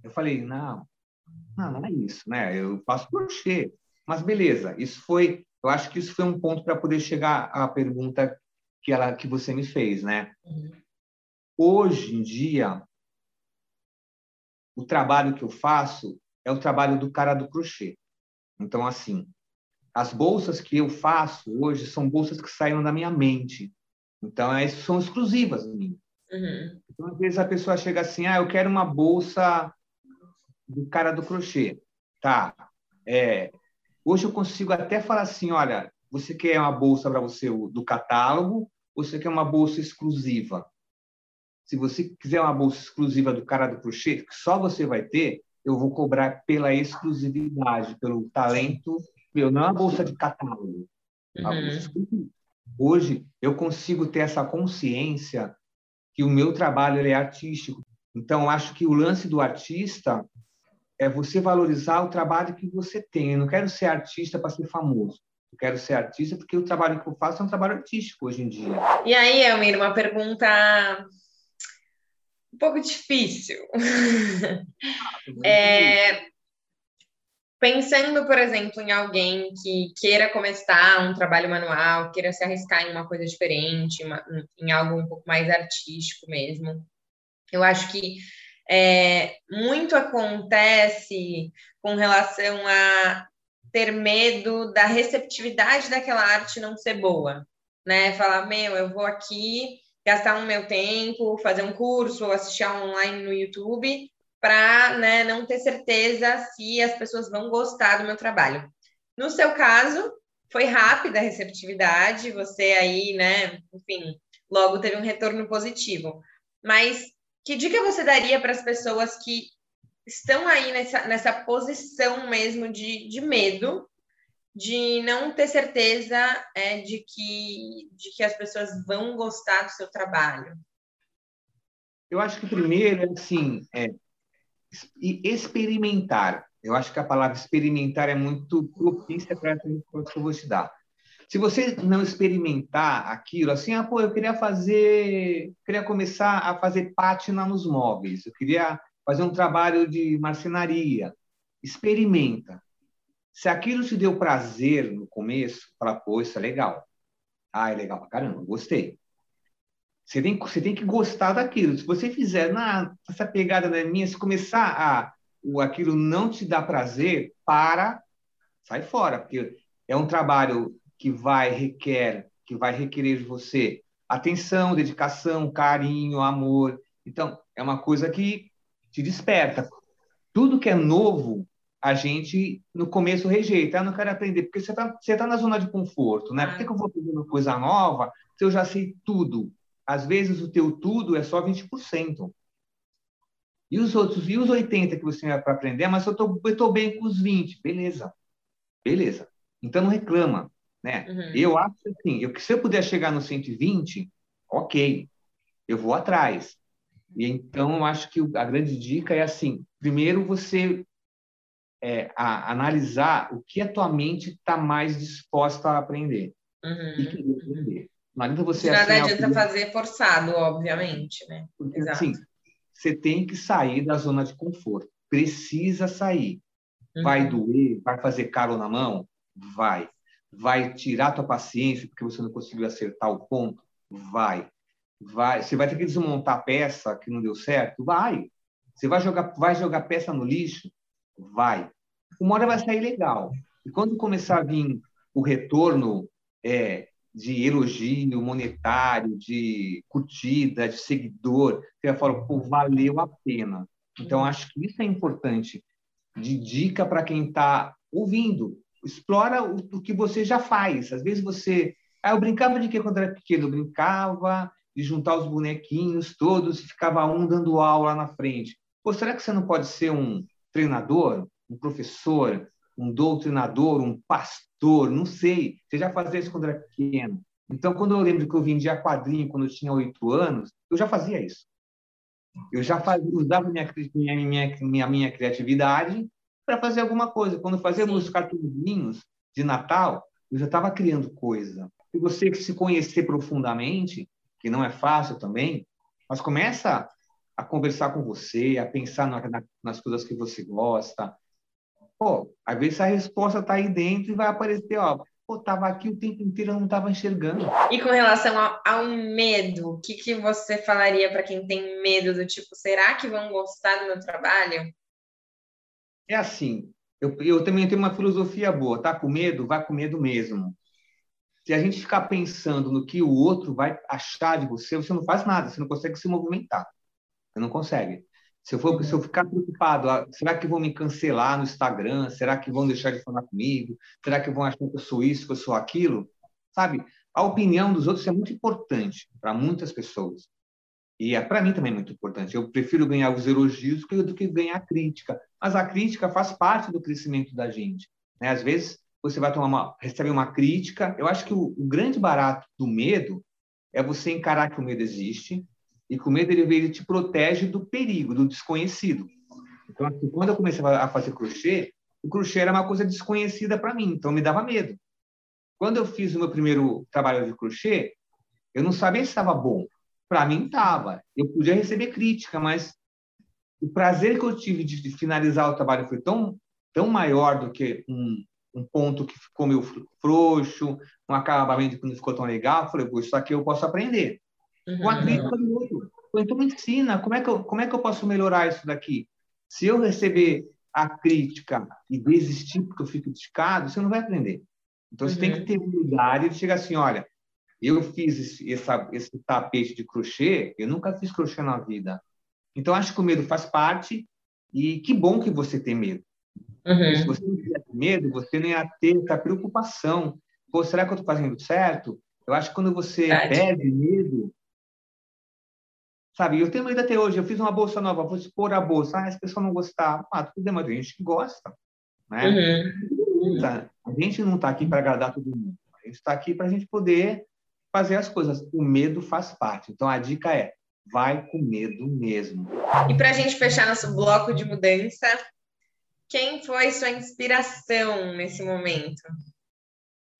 Eu falei, não, não, não é isso, né? Eu faço crochê. Mas beleza, isso foi, eu acho que isso foi um ponto para poder chegar à pergunta que ela que você me fez, né? Uhum. Hoje em dia, o trabalho que eu faço é o trabalho do cara do crochê. Então, assim, as bolsas que eu faço hoje são bolsas que saíram da minha mente. Então, essas são exclusivas minhas. Uhum. Então, às vezes a pessoa chega assim, ah, eu quero uma bolsa do cara do crochê. Tá. É, hoje eu consigo até falar assim, olha, você quer uma bolsa para você do catálogo ou você quer uma bolsa exclusiva? Se você quiser uma bolsa exclusiva do cara do crochê, que só você vai ter, eu vou cobrar pela exclusividade, pelo talento meu, não é uma bolsa de catálogo. Uhum. Hoje eu consigo ter essa consciência que o meu trabalho é artístico. Então, acho que o lance do artista é você valorizar o trabalho que você tem. Eu não quero ser artista para ser famoso. Eu quero ser artista porque o trabalho que eu faço é um trabalho artístico hoje em dia. E aí, Elmir, uma pergunta um pouco difícil. (laughs) é, pensando, por exemplo, em alguém que queira começar um trabalho manual, queira se arriscar em uma coisa diferente, uma, em algo um pouco mais artístico mesmo, eu acho que é, muito acontece com relação a ter medo da receptividade daquela arte não ser boa, né? Falar, meu, eu vou aqui gastar o um meu tempo, fazer um curso, ou assistir online no YouTube, para né, não ter certeza se as pessoas vão gostar do meu trabalho. No seu caso, foi rápida a receptividade, você aí, né, enfim, logo teve um retorno positivo. Mas que dica você daria para as pessoas que estão aí nessa, nessa posição mesmo de, de medo, de não ter certeza é, de, que, de que as pessoas vão gostar do seu trabalho? Eu acho que primeiro, assim, é experimentar. Eu acho que a palavra experimentar é muito propícia para essa resposta que eu vou te dar. Se você não experimentar aquilo, assim, ah, pô, eu queria fazer, queria começar a fazer pátina nos móveis, eu queria fazer um trabalho de marcenaria. Experimenta. Se aquilo te deu prazer no começo, fala, pô, isso é legal. Ah, é legal pra caramba, gostei. Você tem, você tem que gostar daquilo. Se você fizer na, essa pegada na minha, se começar a o, aquilo não te dá prazer, para, sai fora, porque é um trabalho que vai requer, que vai requerer de você atenção, dedicação, carinho, amor. Então, é uma coisa que te desperta. Tudo que é novo, a gente no começo rejeita. Eu não quero aprender, porque você está você tá na zona de conforto, né? Por que, que eu vou fazer uma coisa nova se eu já sei tudo? Às vezes o teu tudo é só 20%. E os outros, e os 80 que você vai para aprender, mas eu estou bem com os 20, beleza. Beleza. Então não reclama. Né? Uhum. Eu acho assim, eu, que se eu puder chegar no 120, ok, eu vou atrás. E então eu acho que a grande dica é assim: primeiro você é, a, analisar o que a tua mente está mais disposta a aprender uhum. e querer aprender. Não adianta você Nada assim, adianta fazer forçado, obviamente, né? Porque Exato. assim, você tem que sair da zona de conforto. Precisa sair. Uhum. Vai doer, vai fazer calo na mão? Vai vai tirar tua paciência porque você não conseguiu acertar o ponto? Vai. Vai. Você vai ter que desmontar a peça que não deu certo? Vai. Você vai jogar, vai jogar peça no lixo? Vai. Uma hora vai sair legal. E quando começar a vir o retorno é, de elogio monetário, de curtida, de seguidor, você vai falar, pô, valeu a pena. Então, acho que isso é importante de dica para quem está ouvindo explora o, o, que você já faz. Às vezes você. Ah, eu brincava de que quando era pequeno? Eu brincava de juntar os bonequinhos todos e ficava um dando aula na frente. Pô, será que você não pode ser um treinador, um professor, um doutrinador, um pastor? Não sei. Você já fazia isso quando era pequeno. Então, quando eu lembro que eu vendia quadrinho quando eu tinha oito anos, eu já fazia isso. Eu já fazia, usava minha, minha, minha, minha, minha criatividade para fazer alguma coisa. Quando fazíamos os cartãozinhos de Natal, eu já estava criando coisa. E você que se conhecer profundamente, que não é fácil também, mas começa a conversar com você, a pensar na, na, nas coisas que você gosta. Pô, às vezes a resposta está aí dentro e vai aparecer, ó, pô, tava aqui o tempo inteiro, eu não estava enxergando. E com relação ao, ao medo, o que, que você falaria para quem tem medo do tipo, será que vão gostar do meu trabalho? É assim, eu, eu também tenho uma filosofia boa, tá com medo? Vai com medo mesmo. Se a gente ficar pensando no que o outro vai achar de você, você não faz nada, você não consegue se movimentar. Você não consegue. Se eu, for, se eu ficar preocupado, ah, será que vão me cancelar no Instagram? Será que vão deixar de falar comigo? Será que vão achar que eu sou isso, que eu sou aquilo? Sabe? A opinião dos outros é muito importante para muitas pessoas. E é, para mim também é muito importante. Eu prefiro ganhar os elogios do que ganhar a crítica. Mas a crítica faz parte do crescimento da gente. Né? Às vezes, você vai tomar uma, receber uma crítica. Eu acho que o, o, grande barato do medo é você encarar que o medo existe e que o medo ele, ele te protege do perigo, do desconhecido. Então, assim, quando eu comecei a fazer crochê, o crochê era uma coisa desconhecida para mim, então me dava medo. Quando eu fiz o meu primeiro trabalho de crochê, eu não sabia se estava bom. Para mim, estava. Eu podia receber crítica, mas o prazer que eu tive de finalizar o trabalho foi tão, tão maior do que um, um ponto que ficou meio frouxo, um acabamento que não ficou tão legal. Eu falei, Pô, isso aqui eu posso aprender. Uhum. Com a crítica do outro. Então, me ensina, como é, que eu, como é que eu posso melhorar isso daqui? Se eu receber a crítica e desistir porque eu fico criticado, você não vai aprender. Então, você uhum. tem que ter humildade de chegar assim, olha, eu fiz esse, essa, esse tapete de crochê, eu nunca fiz crochê na vida. Então, acho que o medo faz parte e que bom que você tem medo. Uhum. Se você não tivesse medo, você nem ia ter essa preocupação. Pô, será que eu estou fazendo certo? Eu acho que quando você perde medo, sabe? Eu tenho medo até hoje. Eu fiz uma bolsa nova, vou expor a bolsa. Ah, as pessoas não gostaram. Ah, tudo bem, mas tem gente que gosta, né? Uhum. A gente não está aqui para agradar todo mundo. A gente está aqui para a gente poder fazer as coisas. O medo faz parte. Então, a dica é, vai com medo mesmo. E para a gente fechar nosso bloco de mudança, quem foi sua inspiração nesse momento?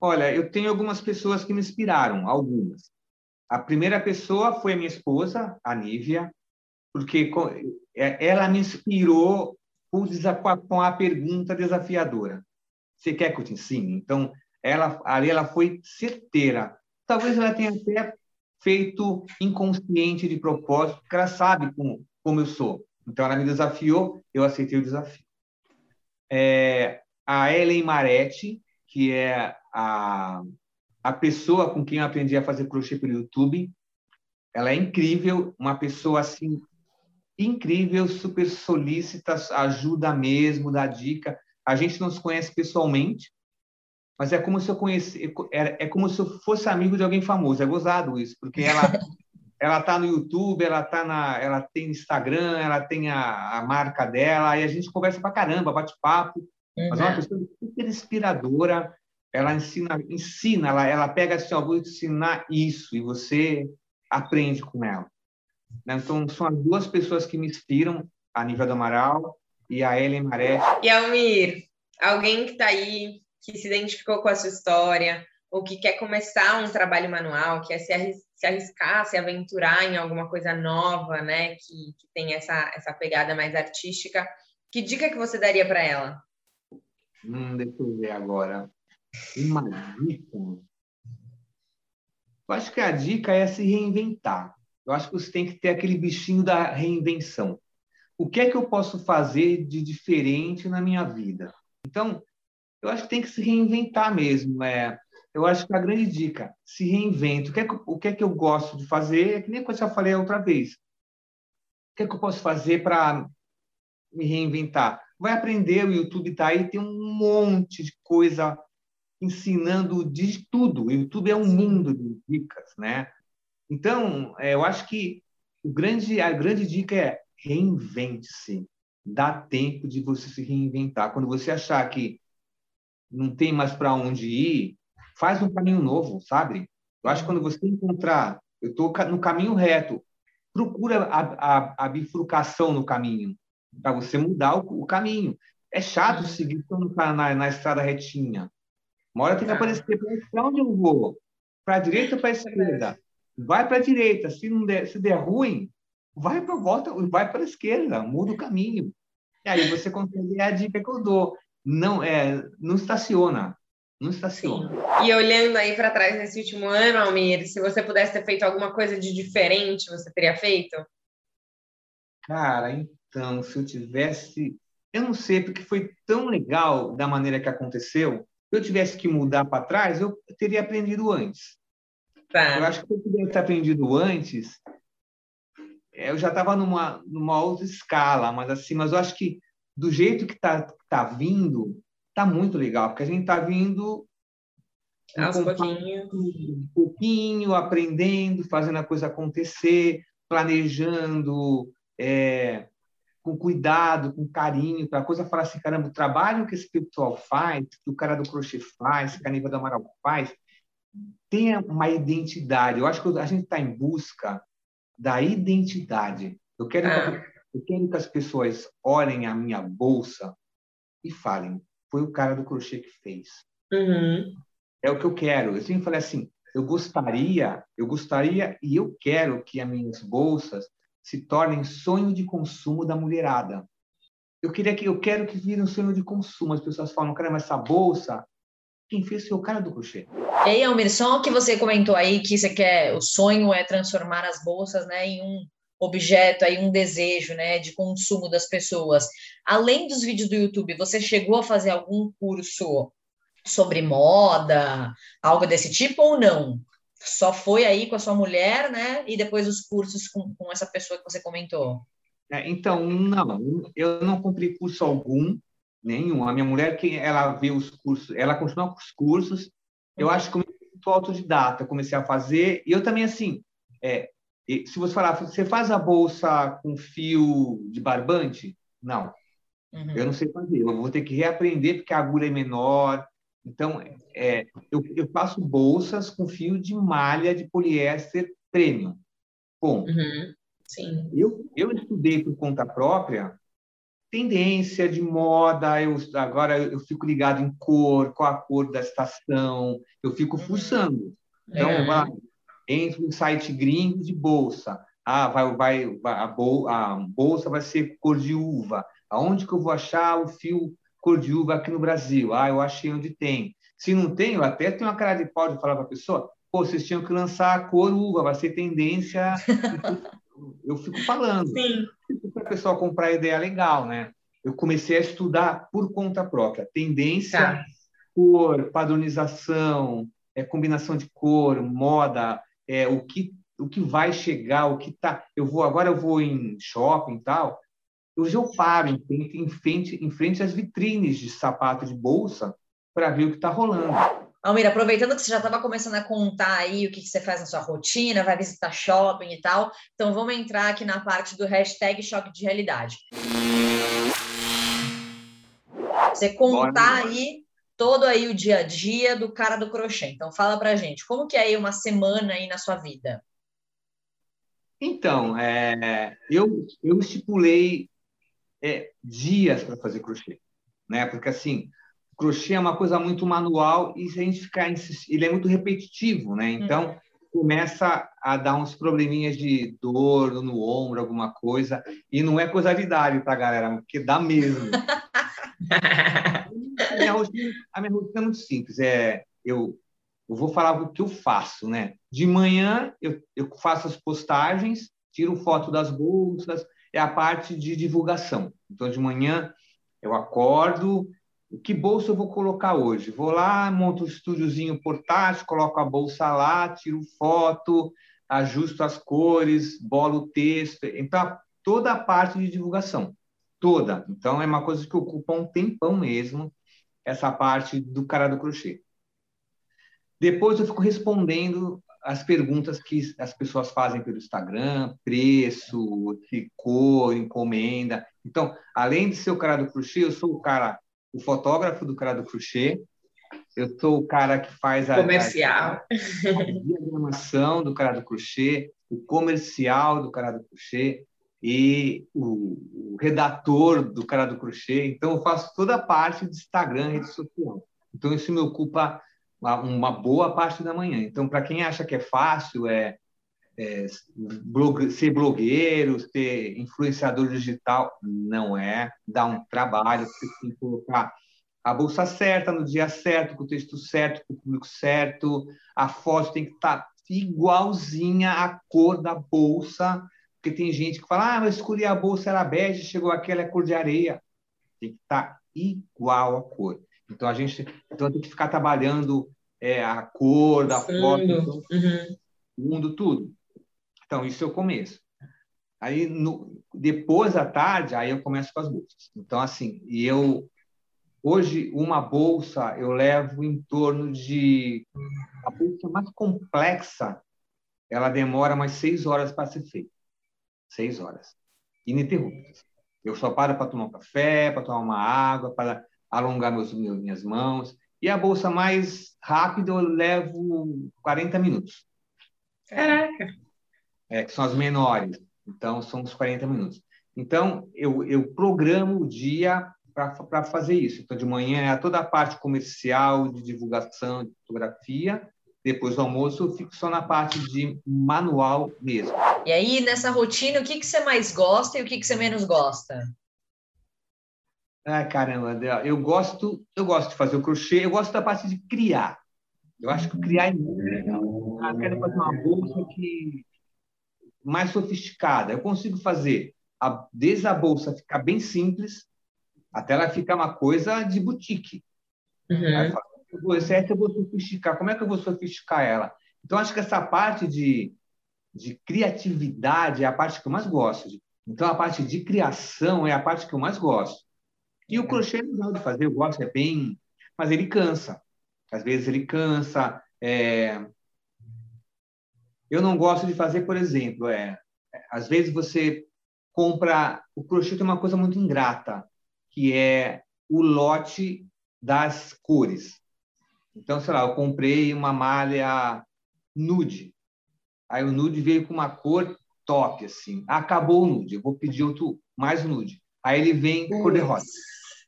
Olha, eu tenho algumas pessoas que me inspiraram, algumas. A primeira pessoa foi a minha esposa, a Nívia, porque é, ela me inspirou com a pergunta desafiadora. Você quer que eu te ensine? Então, ela, ali ela foi certeira. Talvez ela tenha até feito inconsciente de propósito, porque ela sabe como, como eu sou. Então, ela me desafiou, eu aceitei o desafio. É, a Ellen Maretti, que é a, a pessoa com quem eu aprendi a fazer crochê pelo YouTube. Ela é incrível, uma pessoa assim incrível, super solícita, ajuda mesmo, dá dica. A gente não se conhece pessoalmente, mas é como se eu conhecesse, é, é como se eu fosse amigo de alguém famoso. É gozado isso, porque ela (laughs) ela tá no YouTube, ela tá na, ela tem Instagram, ela tem a, a marca dela, e a gente conversa pra caramba, bate papo. Uhum. Mas é uma uhum. pessoa super inspiradora. Ela ensina, ensina, ela, ela pega assim, ó, vou ensinar isso, e você aprende com ela. Né? Então, são as duas pessoas que me inspiram, a Nívia do Amaral e a Ellen Maré. E Almir, alguém que está aí que se identificou com a sua história, ou que quer começar um trabalho manual, quer se, arris se arriscar, se aventurar em alguma coisa nova, né, que, que tem essa, essa pegada mais artística, que dica que você daria para ela? Hum, deixa eu ver agora. Uma dica? Eu acho que a dica é se reinventar. Eu acho que você tem que ter aquele bichinho da reinvenção. O que é que eu posso fazer de diferente na minha vida? Então, eu acho que tem que se reinventar mesmo. É, eu acho que a grande dica, se reinvente. O que, é que, o que é que eu gosto de fazer? É que nem eu falei outra vez. O que é que eu posso fazer para me reinventar? Vai aprender, o YouTube está aí, tem um monte de coisa ensinando de tudo. O YouTube é um mundo de dicas, né? Então, é, eu acho que o grande, a grande dica é reinvente-se. Dá tempo de você se reinventar. Quando você achar que não tem mais para onde ir, faz um caminho novo, sabe? Eu acho que quando você encontrar, eu estou no caminho reto, procura a, a, a bifurcação no caminho, para você mudar o, o, caminho. É chato seguir na, na, na estrada retinha. Uma hora tem que aparecer para onde eu vou? Para a direita ou para a esquerda? Vai para a direita. Se, não der, se der ruim, vai para volta, vai para a esquerda, muda o caminho. E aí você consegue a dica que eu dou. Não, é, não estaciona. Não estaciona. Sim. E olhando aí para trás nesse último ano, Almir, se você pudesse ter feito alguma coisa de diferente, você teria feito? Cara, então, se eu tivesse. Eu não sei, porque foi tão legal da maneira que aconteceu se eu tivesse que mudar para trás, eu teria aprendido antes. Tá. Eu acho que eu tivesse aprendido antes, eu já estava numa, numa outra escala, mas assim, mas eu acho que do jeito que está tá vindo, tá muito legal, porque a gente está vindo um pouquinho. um pouquinho, aprendendo, fazendo a coisa acontecer, planejando, é, com cuidado, com carinho, para a coisa falar assim, caramba, o trabalho que esse pessoal faz, que o cara do crochê faz, que a Niva do Amaral faz, tem uma identidade. Eu acho que a gente está em busca da identidade. Eu quero, ah. eu quero que as pessoas olhem a minha bolsa e falem, foi o cara do crochê que fez. Uhum. É o que eu quero. Eu sempre falei assim, eu gostaria, eu gostaria e eu quero que as minhas bolsas se tornem sonho de consumo da mulherada. Eu queria que eu quero que vire um sonho de consumo. As pessoas falam, caramba, essa bolsa, quem fez foi o cara do crochê. E aí, Almir, só que você comentou aí que você quer, o sonho é transformar as bolsas, né, em um objeto aí, um desejo, né, de consumo das pessoas. Além dos vídeos do YouTube, você chegou a fazer algum curso sobre moda, algo desse tipo ou não? Só foi aí com a sua mulher, né? E depois os cursos com, com essa pessoa que você comentou? É, então, não, eu não cumpri curso algum, nenhum. A minha mulher, que ela vê os cursos, ela continua com os cursos. Eu uhum. acho que eu sou autodidata, comecei a fazer. E eu também, assim, é, se você falar, você faz a bolsa com fio de barbante? Não. Uhum. Eu não sei fazer. Eu vou ter que reaprender porque a agulha é menor, então, é, eu, eu faço bolsas com fio de malha de poliéster premium. Bom, uhum. Sim. Eu, eu estudei por conta própria tendência de moda, eu, agora eu fico ligado em cor, qual a cor da estação, eu fico uhum. fuçando. Então, é. Entro no site gringo de bolsa. Ah, vai, vai, a, bol, a bolsa vai ser cor de uva. Aonde que eu vou achar o fio cor de uva aqui no Brasil. Ah, eu achei onde tem. Se não tem, eu até tenho uma cara de pau de falar para a pessoa, pô, vocês tinham que lançar a cor uva, vai ser tendência. (laughs) eu fico falando. Sim. Para a pessoa comprar a ideia legal, né? Eu comecei a estudar por conta própria. Tendência, tá. cor, padronização, é, combinação de cor, moda, é, o que o que vai chegar, o que tá. Eu vou agora eu vou em shopping e tal. Hoje eu paro em frente, em frente, em frente às vitrines de sapato de bolsa para ver o que está rolando. Almira, aproveitando que você já estava começando a contar aí o que, que, você faz na sua rotina, vai visitar shopping e tal, então vamos entrar aqui na parte do hashtag choque de realidade. Você contar aí todo aí o dia a dia do cara do crochê. Então fala pra gente, como que é aí uma semana aí na sua vida? Então, é, eu, eu estipulei é, dias para fazer crochê, né? Porque assim, crochê é uma coisa muito manual e se a gente ficar ele é muito repetitivo, né? Então uhum. começa a dar uns probleminhas de dor no ombro, alguma coisa, e não é coisa de idade para galera, porque dá mesmo. (laughs) a, minha rotina, a minha rotina é muito simples, é eu eu vou falar o que eu faço, né? De manhã eu, eu faço as postagens, tiro foto das bolsas, é a parte de divulgação. Então, de manhã eu acordo, que bolsa eu vou colocar hoje? Vou lá, monto um estúdiozinho portátil, coloco a bolsa lá, tiro foto, ajusto as cores, bolo o texto. Então, toda a parte de divulgação, toda. Então, é uma coisa que ocupa um tempão mesmo, essa parte do cara do crochê. Depois eu fico respondendo as perguntas que as pessoas fazem pelo Instagram, preço, cor, encomenda. Então, além de ser o cara do crochê, eu sou o cara, o fotógrafo do cara do crochê, eu sou o cara que faz a comercial, a, a (laughs) diagramação do cara do crochê, o comercial do cara do crochê e o, o redator do cara do crochê. Então, eu faço toda a parte de Instagram, rede social. Então, isso me ocupa uma boa parte da manhã. Então, para quem acha que é fácil, é, é ser blogueiro, ser influenciador digital, não é. Dá um trabalho, você tem que colocar a bolsa certa, no dia certo, com o texto certo, com o público certo, a foto tem que estar tá igualzinha à cor da bolsa, porque tem gente que fala, ah, mas escolhi a bolsa, era bege, chegou aquela, é cor de areia. Tem que estar tá igual a cor. Então a gente então tem que ficar trabalhando é, a cor da foto, então, uhum. mundo tudo. Então isso é o começo. Aí no, depois da tarde aí eu começo com as bolsas. Então assim, e eu hoje uma bolsa eu levo em torno de a bolsa mais complexa ela demora mais seis horas para ser feita. Seis horas. Ininterruptas. Eu só paro para tomar um café, para tomar uma água, para alongar meus, minhas mãos. E a bolsa mais rápida eu levo 40 minutos. Caraca! É, que são as menores. Então, são os 40 minutos. Então, eu, eu programo o dia para fazer isso. Então, de manhã é toda a parte comercial, de divulgação, de fotografia. Depois do almoço, eu fico só na parte de manual mesmo. E aí, nessa rotina, o que, que você mais gosta e o que, que você menos gosta? Ah, caramba, eu gosto, eu gosto de fazer o crochê, eu gosto da parte de criar. Eu acho que criar é muito legal. Ah, quero fazer uma bolsa que mais sofisticada. Eu consigo fazer a, desde a bolsa ficar bem simples até ela ficar uma coisa de boutique. Uhum. Essa eu vou sofisticar. Como é que eu vou sofisticar ela? Então, acho que essa parte de, de criatividade é a parte que eu mais gosto. Então, a parte de criação é a parte que eu mais gosto. E o crochê é legal de fazer, eu gosto, é bem. Mas ele cansa. Às vezes ele cansa. É... Eu não gosto de fazer, por exemplo, é... às vezes você compra. O crochê tem uma coisa muito ingrata, que é o lote das cores. Então, sei lá, eu comprei uma malha nude. Aí o nude veio com uma cor top, assim. Acabou o nude, eu vou pedir outro, mais nude. Aí ele vem cor de rosa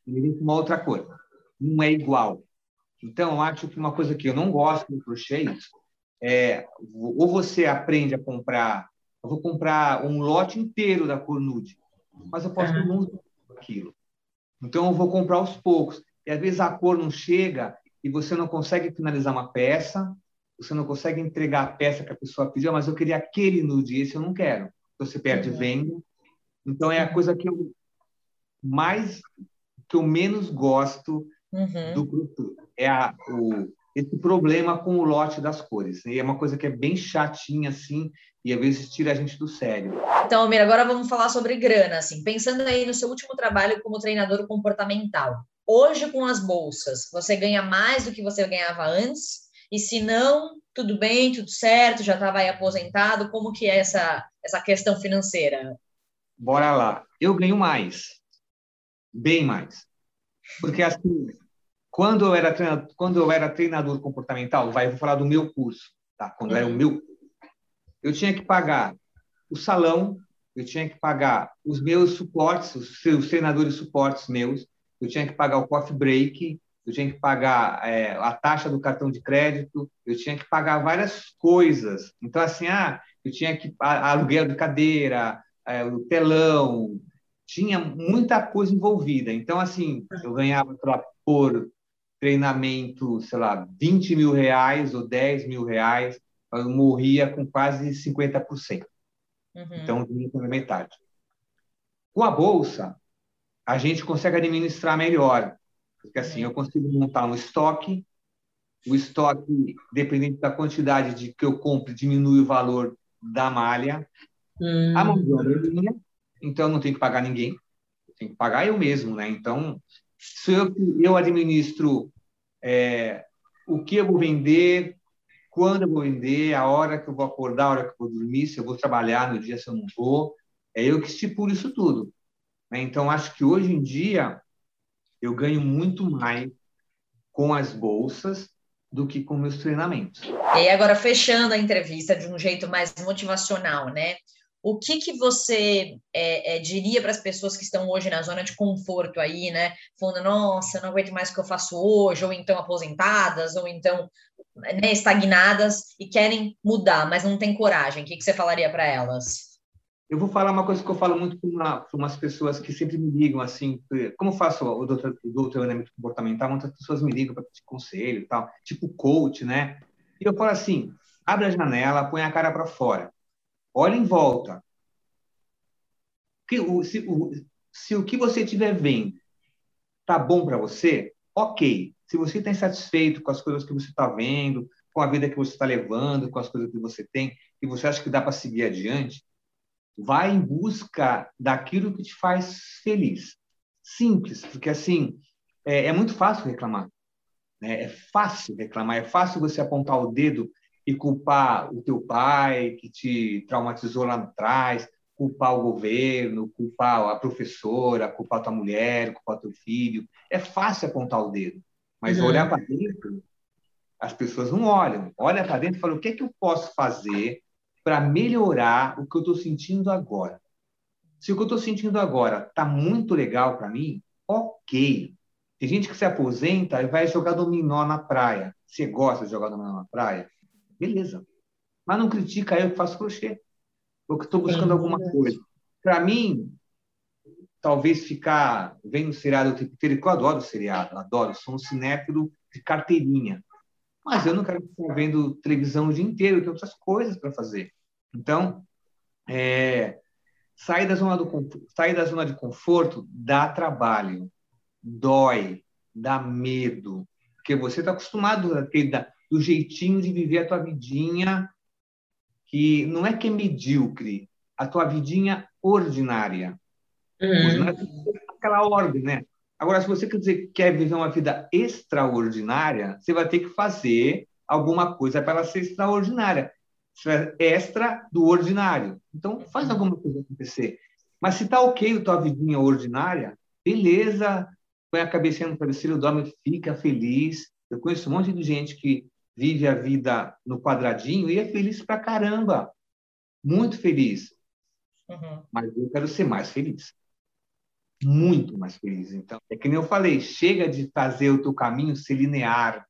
ele vem com uma outra cor. Não é igual. Então, eu acho que uma coisa que eu não gosto do crochê é ou você aprende a comprar, eu vou comprar um lote inteiro da cor nude, mas eu posso uhum. não usar aquilo. Então, eu vou comprar aos poucos. E às vezes a cor não chega e você não consegue finalizar uma peça, você não consegue entregar a peça que a pessoa pediu, mas eu queria aquele nude, esse eu não quero. Você perde uhum. venda. Então, é a coisa que eu mais que eu menos gosto uhum. do grupo. É a, o, esse problema com o lote das cores. E é uma coisa que é bem chatinha, assim, e às vezes tira a gente do sério. Então, Mira, agora vamos falar sobre grana, assim. Pensando aí no seu último trabalho como treinador comportamental. Hoje, com as bolsas, você ganha mais do que você ganhava antes? E se não, tudo bem, tudo certo, já estava aí aposentado? Como que é essa, essa questão financeira? Bora lá. Eu ganho mais bem mais. Porque assim, quando eu era treinador, quando eu era treinador comportamental, vai, vou falar do meu curso, tá? Quando era o meu, eu tinha que pagar o salão, eu tinha que pagar os meus suportes, os, os treinadores suportes meus, eu tinha que pagar o coffee break, eu tinha que pagar é, a taxa do cartão de crédito, eu tinha que pagar várias coisas. Então, assim, ah, eu tinha que aluguel de cadeira, é, o telão, tinha muita coisa envolvida. Então, assim, eu ganhava lá, por treinamento, sei lá, 20 mil reais ou 10 mil reais, eu morria com quase 50%. Uhum. Então, pela metade. Com a bolsa, a gente consegue administrar melhor, porque assim, eu consigo montar um estoque, o estoque, dependendo da quantidade de que eu compro, diminui o valor da malha, uhum. a mão de obra é minha, então não tenho que pagar ninguém, tenho que pagar eu mesmo, né? Então, se eu, eu administro é, o que eu vou vender, quando eu vou vender, a hora que eu vou acordar, a hora que eu vou dormir, se eu vou trabalhar no dia, se eu não vou, é eu que estipulo isso tudo. Né? Então, acho que hoje em dia eu ganho muito mais com as bolsas do que com meus treinamentos. E agora, fechando a entrevista de um jeito mais motivacional, né? o que, que você é, é, diria para as pessoas que estão hoje na zona de conforto aí, né? Falando, nossa, não aguento mais o que eu faço hoje, ou então aposentadas, ou então né, estagnadas e querem mudar, mas não tem coragem. O que, que você falaria para elas? Eu vou falar uma coisa que eu falo muito para uma, umas pessoas que sempre me ligam, assim, como faço o doutor, o doutoramento comportamental, muitas pessoas me ligam para pedir conselho e tal, tipo coach, né? E eu falo assim, abre a janela, põe a cara para fora Olha em volta. Se o, se o que você estiver vendo tá bom para você, ok. Se você está insatisfeito com as coisas que você está vendo, com a vida que você está levando, com as coisas que você tem, e você acha que dá para seguir adiante, vai em busca daquilo que te faz feliz. Simples, porque assim é, é muito fácil reclamar. Né? É fácil reclamar, é fácil você apontar o dedo e culpar o teu pai que te traumatizou lá atrás, culpar o governo, culpar a professora, culpar a tua mulher, culpar teu filho. É fácil apontar o dedo, mas uhum. olhar para dentro, as pessoas não olham. Olha para dentro e fala: o que é que eu posso fazer para melhorar o que eu estou sentindo agora? Se o que eu estou sentindo agora está muito legal para mim, ok. Tem gente que se aposenta e vai jogar dominó na praia. Você gosta de jogar dominó na praia? Beleza. Mas não critica eu que faço crochê. Porque estou buscando alguma coisa. Para mim, talvez ficar vendo seriado o tempo inteiro, que eu adoro seriado, adoro, sou um cinéfilo de carteirinha. Mas eu não quero ficar vendo televisão o dia inteiro, eu tenho outras coisas para fazer. Então, é, sair, da zona do, sair da zona de conforto dá trabalho dói, dá medo, porque você está acostumado a ter do jeitinho de viver a tua vidinha, que não é que é medíocre, a tua vidinha ordinária. Uhum. Não é aquela ordem, né? Agora, se você quer dizer quer viver uma vida extraordinária, você vai ter que fazer alguma coisa para ela ser extraordinária. Extra do ordinário. Então, faz uhum. alguma coisa acontecer. Mas se está ok a tua vidinha ordinária, beleza, põe a cabecinha no travesseiro, dorme, fica feliz. Eu conheço um monte de gente que vive a vida no quadradinho e é feliz pra caramba. Muito feliz. Uhum. Mas eu quero ser mais feliz. Muito mais feliz. Então, é que nem eu falei, chega de fazer o teu caminho ser linear.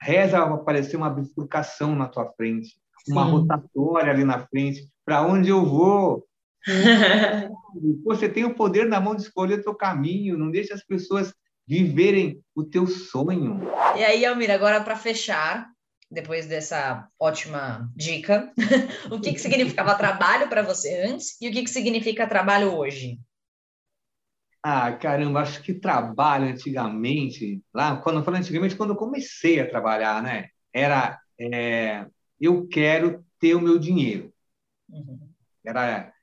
Reza aparecer uma bifurcação na tua frente, uma Sim. rotatória ali na frente. Para onde eu vou? (laughs) Você tem o poder na mão de escolher o teu caminho, não deixe as pessoas viverem o teu sonho. E aí, Almira, agora para fechar, depois dessa ótima dica, (laughs) o que, que significava trabalho para você antes e o que, que significa trabalho hoje? Ah, caramba, acho que trabalho antigamente, lá, quando eu falo antigamente, quando eu comecei a trabalhar, né? Era, é, eu quero ter o meu dinheiro. Uhum. Era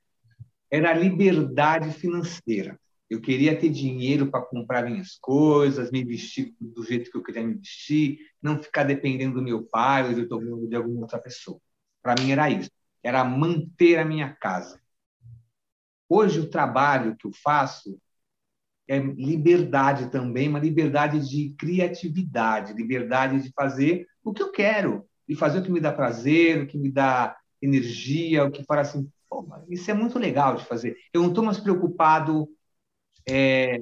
era liberdade financeira. Eu queria ter dinheiro para comprar minhas coisas, me vestir do jeito que eu queria me vestir, não ficar dependendo do meu pai ou de, de alguma outra pessoa. Para mim era isso, era manter a minha casa. Hoje o trabalho que eu faço é liberdade também, uma liberdade de criatividade, liberdade de fazer o que eu quero, de fazer o que me dá prazer, o que me dá energia, o que fala assim, isso é muito legal de fazer. Eu não estou mais preocupado é,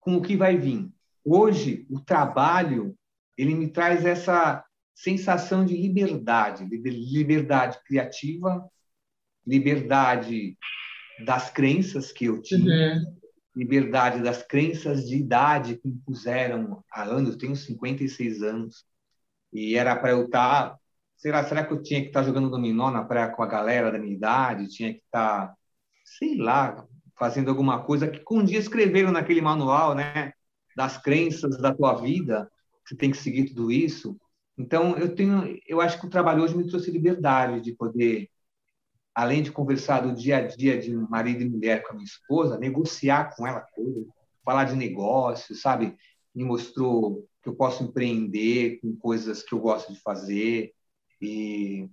com o que vai vir. Hoje, o trabalho ele me traz essa sensação de liberdade, liberdade criativa, liberdade das crenças que eu tinha, uhum. Liberdade das crenças de idade que me puseram há anos. Eu tenho 56 anos e era para eu estar tá será, será que eu tinha que estar jogando dominó na praia com a galera da minha idade? Tinha que estar, sei lá, fazendo alguma coisa que um dia escreveram naquele manual, né? Das crenças da tua vida, você tem que seguir tudo isso. Então, eu tenho, eu acho que o trabalho hoje me trouxe liberdade de poder, além de conversar do dia a dia de marido e mulher com a minha esposa, negociar com ela falar de negócio, sabe? Me mostrou que eu posso empreender com coisas que eu gosto de fazer, e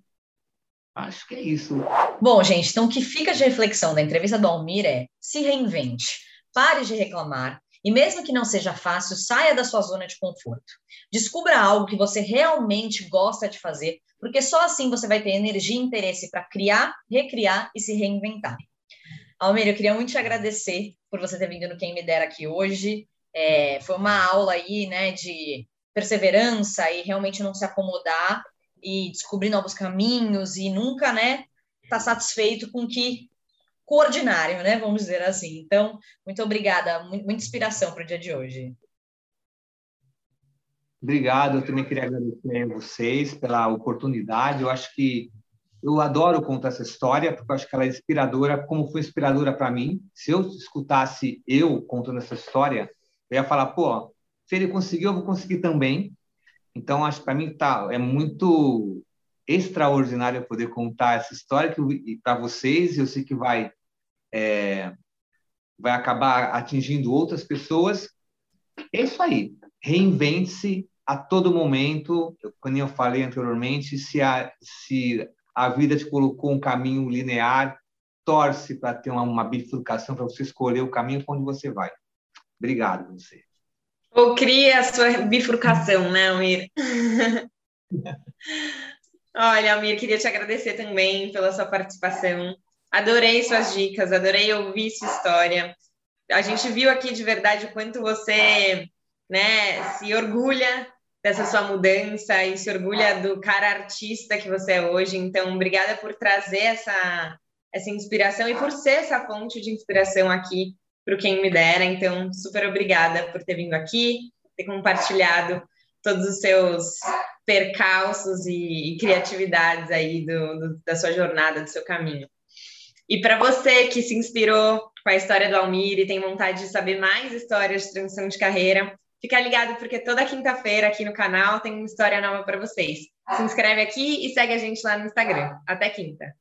acho que é isso. Bom, gente, então o que fica de reflexão da entrevista do Almir é se reinvente, pare de reclamar e mesmo que não seja fácil, saia da sua zona de conforto. Descubra algo que você realmente gosta de fazer, porque só assim você vai ter energia e interesse para criar, recriar e se reinventar. Almir, eu queria muito te agradecer por você ter vindo no Quem Me Dera aqui hoje. É, foi uma aula aí, né, de perseverança e realmente não se acomodar e descobrir novos caminhos e nunca, né, tá satisfeito com que com o ordinário, né, vamos dizer assim. Então, muito obrigada, muita inspiração para o dia de hoje. Obrigado, eu também queria agradecer a vocês pela oportunidade. Eu acho que eu adoro contar essa história, porque eu acho que ela é inspiradora, como foi inspiradora para mim. Se eu escutasse eu contando essa história, eu ia falar, pô, se ele conseguiu, eu vou conseguir também. Então, acho que para mim tá, é muito extraordinário poder contar essa história para vocês. Eu sei que vai, é, vai acabar atingindo outras pessoas. É isso aí. Reinvente-se a todo momento. como eu falei anteriormente, se, a, se a vida te colocou um caminho linear, torce para ter uma, uma bifurcação, para você escolher o caminho para onde você vai. Obrigado você. Ou cria a sua bifurcação, né, Almir? (laughs) Olha, Almir, queria te agradecer também pela sua participação. Adorei suas dicas, adorei ouvir sua história. A gente viu aqui de verdade o quanto você né, se orgulha dessa sua mudança e se orgulha do cara artista que você é hoje. Então, obrigada por trazer essa, essa inspiração e por ser essa fonte de inspiração aqui para quem me dera. Então, super obrigada por ter vindo aqui, ter compartilhado todos os seus percalços e, criatividades aí do, do, da sua jornada, do seu caminho. E para você que se inspirou com a história do Almir e tem vontade de saber mais histórias de transição de carreira, fica ligado porque toda quinta-feira aqui no canal tem uma história nova para vocês. Se inscreve aqui e segue a gente lá no Instagram. Até quinta!